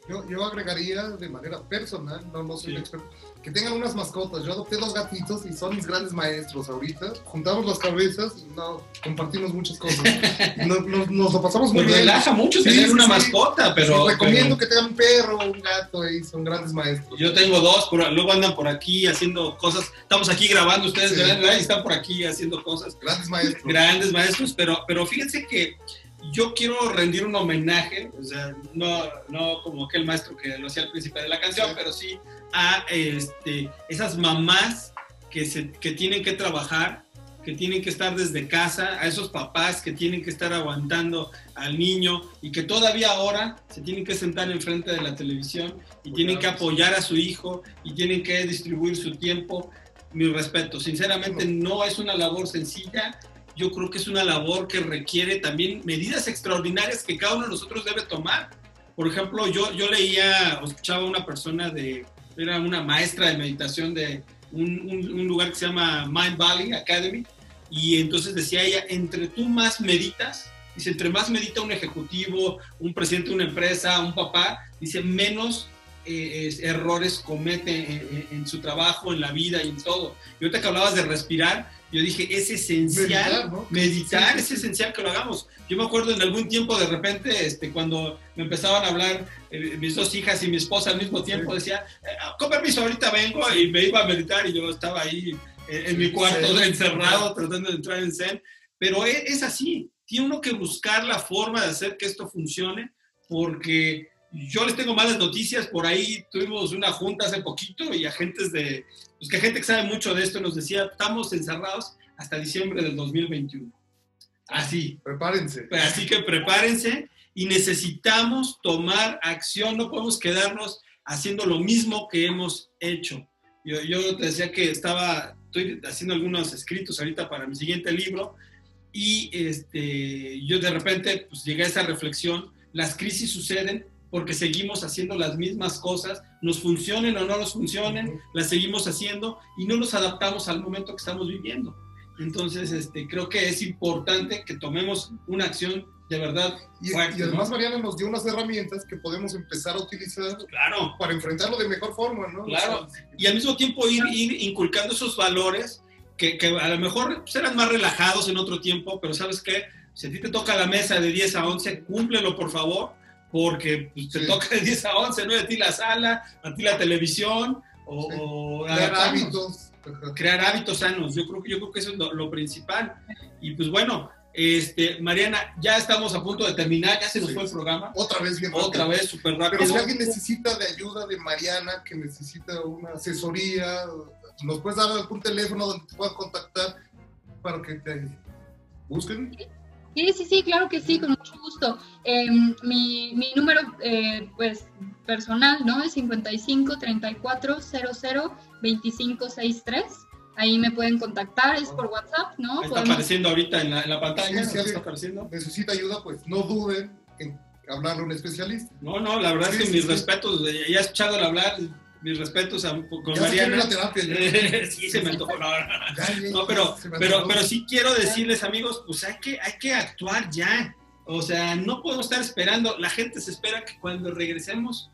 [SPEAKER 2] Yo, yo agregaría de manera personal, no, no soy sí. un experto, que tengan unas mascotas. Yo adopté dos gatitos y son mis grandes maestros ahorita. Juntamos las cabezas y no, compartimos muchas cosas. nos, nos, nos, lo pasamos muy
[SPEAKER 3] pues
[SPEAKER 2] bien.
[SPEAKER 3] relaja mucho tener sí, una mascota, pero...
[SPEAKER 2] recomiendo
[SPEAKER 3] pero...
[SPEAKER 2] que tengan un perro o un gato ahí, son grandes maestros.
[SPEAKER 3] Yo tengo dos, pero luego andan por aquí haciendo cosas. Estamos aquí grabando, ustedes y están por aquí haciendo cosas.
[SPEAKER 2] Grandes maestros.
[SPEAKER 3] Grandes maestros, pero, pero fíjense que yo quiero rendir un homenaje, o sea, no, no como aquel maestro que lo hacía al principio de la canción, sí. pero sí a este, esas mamás que, se, que tienen que trabajar, que tienen que estar desde casa, a esos papás que tienen que estar aguantando al niño y que todavía ahora se tienen que sentar enfrente de la televisión y tienen que apoyar a su hijo y tienen que distribuir su tiempo. Mi respeto, sinceramente no es una labor sencilla, yo creo que es una labor que requiere también medidas extraordinarias que cada uno de nosotros debe tomar. Por ejemplo, yo, yo leía o escuchaba a una persona de, era una maestra de meditación de un, un, un, lugar que se llama Mind Valley Academy, y entonces decía ella, entre tú más meditas, dice, entre más medita un ejecutivo, un presidente de una empresa, un papá, dice, menos eh, errores comete en, en, su trabajo, en la vida y en todo. Y ahorita que hablabas de respirar, yo dije, es esencial meditar, ¿no? meditar sí, sí, es esencial que lo hagamos. Yo me acuerdo en algún tiempo, de repente, este, cuando me empezaban a hablar eh, mis dos hijas y mi esposa al mismo tiempo, decía, eh, con permiso, ahorita vengo y me iba a meditar y yo estaba ahí eh, en mi cuarto sí, encerrado tratando de entrar en Zen. Pero es, es así, tiene uno que buscar la forma de hacer que esto funcione porque yo les tengo malas noticias, por ahí tuvimos una junta hace poquito y agentes de, pues que gente que sabe mucho de esto nos decía, estamos encerrados hasta diciembre del 2021. Así.
[SPEAKER 2] Prepárense.
[SPEAKER 3] Así que prepárense y necesitamos tomar acción, no podemos quedarnos haciendo lo mismo que hemos hecho. Yo, yo te decía que estaba, estoy haciendo algunos escritos ahorita para mi siguiente libro y este, yo de repente pues, llegué a esa reflexión, las crisis suceden porque seguimos haciendo las mismas cosas, nos funcionen o no nos funcionen, las seguimos haciendo y no nos adaptamos al momento que estamos viviendo. Entonces, este, creo que es importante que tomemos una acción de verdad
[SPEAKER 2] y, fuerte, y además ¿no? Mariana nos dio unas herramientas que podemos empezar a utilizar
[SPEAKER 3] claro.
[SPEAKER 2] para enfrentarlo de mejor forma, ¿no?
[SPEAKER 3] Claro, o sea, y al mismo tiempo ir, ir inculcando esos valores que, que, a lo mejor serán más relajados en otro tiempo, pero ¿sabes qué? Si a ti te toca la mesa de 10 a 11, cúmplelo, por favor, porque pues, te sí. toca de 10 a 11, ¿no? A ti la sala, a ti la televisión, o, sí. o
[SPEAKER 2] crear hábitos.
[SPEAKER 3] Crear hábitos sanos, yo creo, yo creo que eso es lo, lo, principal. Y pues bueno, este, Mariana, ya estamos a punto de terminar, ya se nos sí. fue el programa.
[SPEAKER 2] Otra vez bien
[SPEAKER 3] Otra rápido. vez, súper rápido.
[SPEAKER 2] Pero si alguien necesita de ayuda de Mariana, que necesita una asesoría, nos puedes dar algún teléfono donde te puedan contactar para que te busquen.
[SPEAKER 4] Sí, sí, sí, claro que sí, con mucho gusto. Eh, mi, mi, número, eh, pues, personal, ¿no? Es 55 34 00 25 63. Ahí me pueden contactar, es por WhatsApp, ¿no?
[SPEAKER 3] Está Podemos... apareciendo ahorita en la, en la pantalla.
[SPEAKER 2] Sí, está apareciendo. Necesita ayuda, pues no duden en hablarle a un especialista.
[SPEAKER 3] No, no, la verdad sí, es que sí, mis sí. respetos, ya he escuchado hablar, mis respetos a, con ya Mariana.
[SPEAKER 2] Se terapia,
[SPEAKER 3] sí, se me antojó. No, no, no pero, pero, pero sí quiero decirles, amigos, pues hay que, hay que actuar ya. O sea, no podemos estar esperando. La gente se espera que cuando regresemos,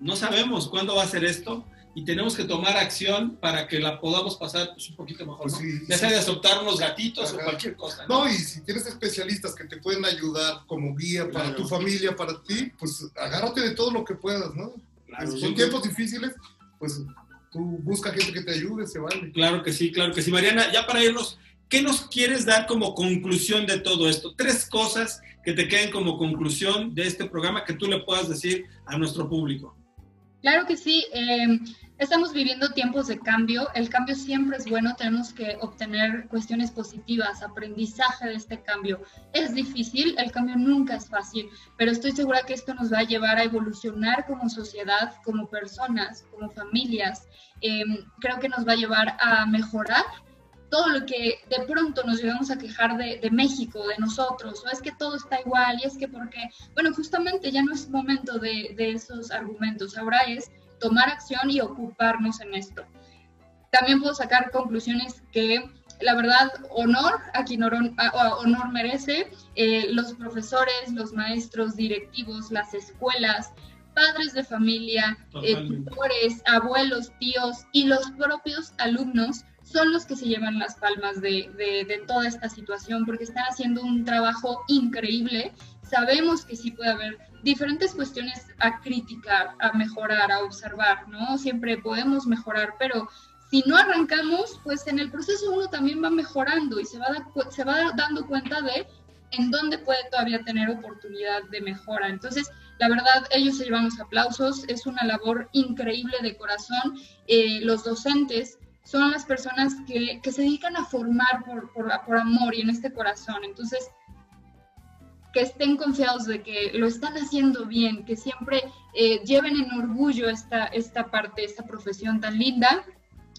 [SPEAKER 3] no sabemos cuándo va a ser esto y tenemos que tomar acción para que la podamos pasar pues, un poquito mejor. Pues sí, ya sea de adoptar unos gatitos Ajá. o cualquier cosa.
[SPEAKER 2] ¿no? ¿no? y si tienes especialistas que te pueden ayudar como guía para claro. tu familia, para ti, pues agárrate de todo lo que puedas, ¿no?
[SPEAKER 3] Claro,
[SPEAKER 2] Son tiempos difíciles, pues tú busca gente que te ayude, se vale.
[SPEAKER 3] Claro que sí, claro que sí. Mariana, ya para irnos, ¿qué nos quieres dar como conclusión de todo esto? Tres cosas que te queden como conclusión de este programa que tú le puedas decir a nuestro público.
[SPEAKER 4] Claro que sí. eh, estamos viviendo tiempos de cambio. El cambio siempre es bueno. Tenemos que obtener cuestiones positivas, aprendizaje de este cambio. Es difícil, el cambio nunca es fácil, pero estoy segura que esto nos va a llevar a evolucionar como sociedad, como personas, como familias. Eh, creo que nos va a llevar a mejorar todo lo que de pronto nos llegamos a quejar de, de, México, de nosotros, o es que todo está igual, y es que porque, bueno, justamente ya no es momento de, de esos argumentos, ahora es tomar acción y ocuparnos en esto. También puedo sacar conclusiones que la verdad, honor a quien honor merece, eh, los profesores, los maestros, directivos, las escuelas, padres de familia, eh, tutores, abuelos, tíos y los propios alumnos son los que se llevan las palmas de, de, de, toda esta situación porque están haciendo un trabajo increíble. Sabemos que sí puede haber diferentes cuestiones a criticar, a mejorar, a observar, ¿no? Siempre podemos mejorar, pero si no arrancamos, pues en el proceso uno también va mejorando y se va, da, se va dando cuenta de en dónde puede todavía tener oportunidad de mejora. Entonces, la verdad, ellos se llevan los aplausos, es una labor increíble de corazón. Eh, los docentes son las personas que, que se dedican a formar por, por, por, amor y en este corazón. Entonces, que estén confiados de que lo están haciendo bien, que siempre eh, lleven en orgullo esta, esta parte, esta profesión tan linda.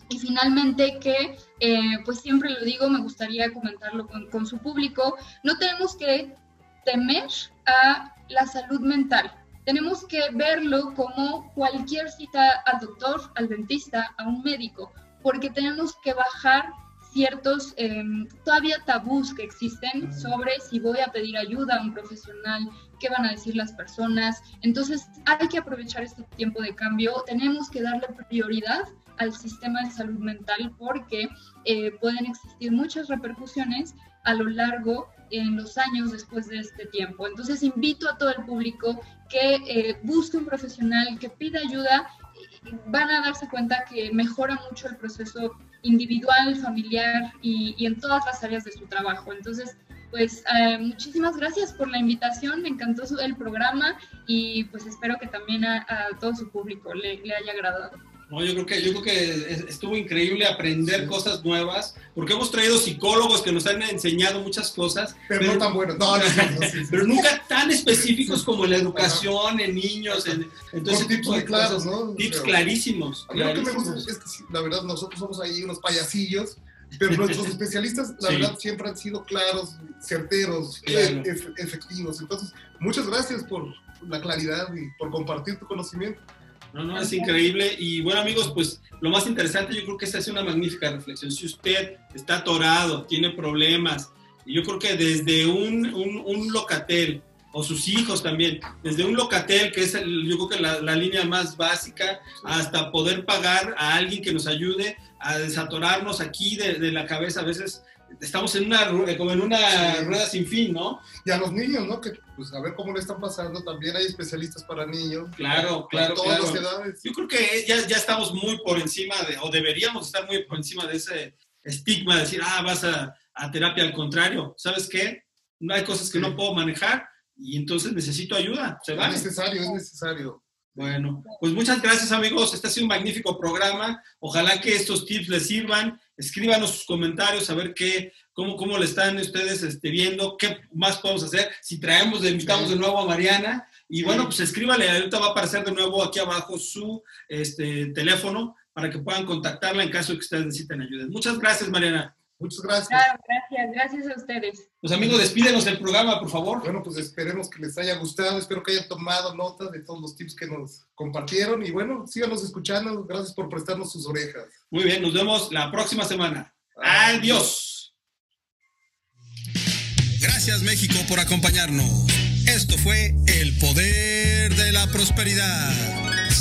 [SPEAKER 4] Y finalmente que, eh, pues siempre lo digo, me gustaría comentarlo con, con su público, no tenemos que temer a la salud mental. Tenemos que verlo como cualquier cita al doctor, al dentista, a un médico, porque tenemos que bajar ciertos eh, todavía tabús que existen sobre si voy a pedir ayuda a un profesional, qué van a decir las personas. Entonces hay que aprovechar este tiempo de cambio, tenemos que darle prioridad al sistema de salud mental porque eh, pueden existir muchas repercusiones a lo largo en los años después de este tiempo. Entonces invito a todo el público que eh, busque un profesional, que pida ayuda van a darse cuenta que mejora mucho el proceso individual, familiar y, y en todas las áreas de su trabajo. Entonces, pues eh, muchísimas gracias por la invitación, me encantó el programa y pues espero que también a, todo su público le, haya agradado.
[SPEAKER 3] No, yo creo que, yo creo que estuvo increíble aprender sí. cosas nuevas, porque hemos traído psicólogos que nos han enseñado muchas cosas.
[SPEAKER 2] Pero, pero no tan buenos, no, no, no
[SPEAKER 3] sí, pero nunca tan específicos como en la educación, en niños, en,
[SPEAKER 2] entonces tips muy claros, ¿no?
[SPEAKER 3] Tips pero, clarísimos.
[SPEAKER 2] A mí lo que me gusta es que la verdad nosotros somos ahí unos payasillos, pero nuestros especialistas, la sí. verdad, siempre han sido claros, certeros, claro. efectivos. Entonces, muchas gracias por la claridad y por compartir tu conocimiento.
[SPEAKER 3] No, no, es increíble. Y bueno, amigos, pues lo más interesante, yo creo que se hace una magnífica reflexión. Si usted está atorado, tiene problemas, y yo creo que desde un, un, un locatel, o sus hijos también, desde un locatel, que es el, yo creo que la, la, línea más básica, hasta poder pagar a alguien que nos ayude a desatorarnos aquí de, de la cabeza. A veces estamos en una, como en una sí. rueda sin fin, ¿no?
[SPEAKER 2] Y a los niños, ¿no? Que pues a ver cómo le están pasando, también hay especialistas para niños.
[SPEAKER 3] Claro, claro, todas claro. Las edades. Yo creo que ya, ya estamos muy por encima de, o deberíamos estar muy por encima de ese estigma de decir, ah, vas a, a terapia, al contrario, ¿sabes qué? No hay cosas que sí. no puedo manejar y entonces necesito ayuda. ¿Se va?
[SPEAKER 2] Es necesario, es necesario.
[SPEAKER 3] Bueno, pues muchas gracias amigos, este ha sido un magnífico programa, ojalá que estos tips les sirvan, escríbanos sus comentarios a ver qué, cómo, cómo le están ustedes este, viendo, qué más podemos hacer, si traemos, le invitamos de nuevo a Mariana, y bueno, pues escríbale, ahorita va a aparecer de nuevo aquí abajo su este, teléfono para que puedan contactarla en caso de que ustedes necesiten ayuda. Muchas gracias Mariana.
[SPEAKER 2] Muchas gracias.
[SPEAKER 4] Claro, gracias, gracias a ustedes.
[SPEAKER 3] Pues amigos, despídenos del programa, por favor.
[SPEAKER 2] Bueno, pues esperemos que les haya gustado, espero que hayan tomado nota de todos los tips que nos compartieron y bueno, síganos escuchando, gracias por prestarnos sus orejas.
[SPEAKER 3] Muy bien, nos vemos la próxima semana. Adiós.
[SPEAKER 1] Gracias México por acompañarnos. Esto fue El Poder de la Prosperidad.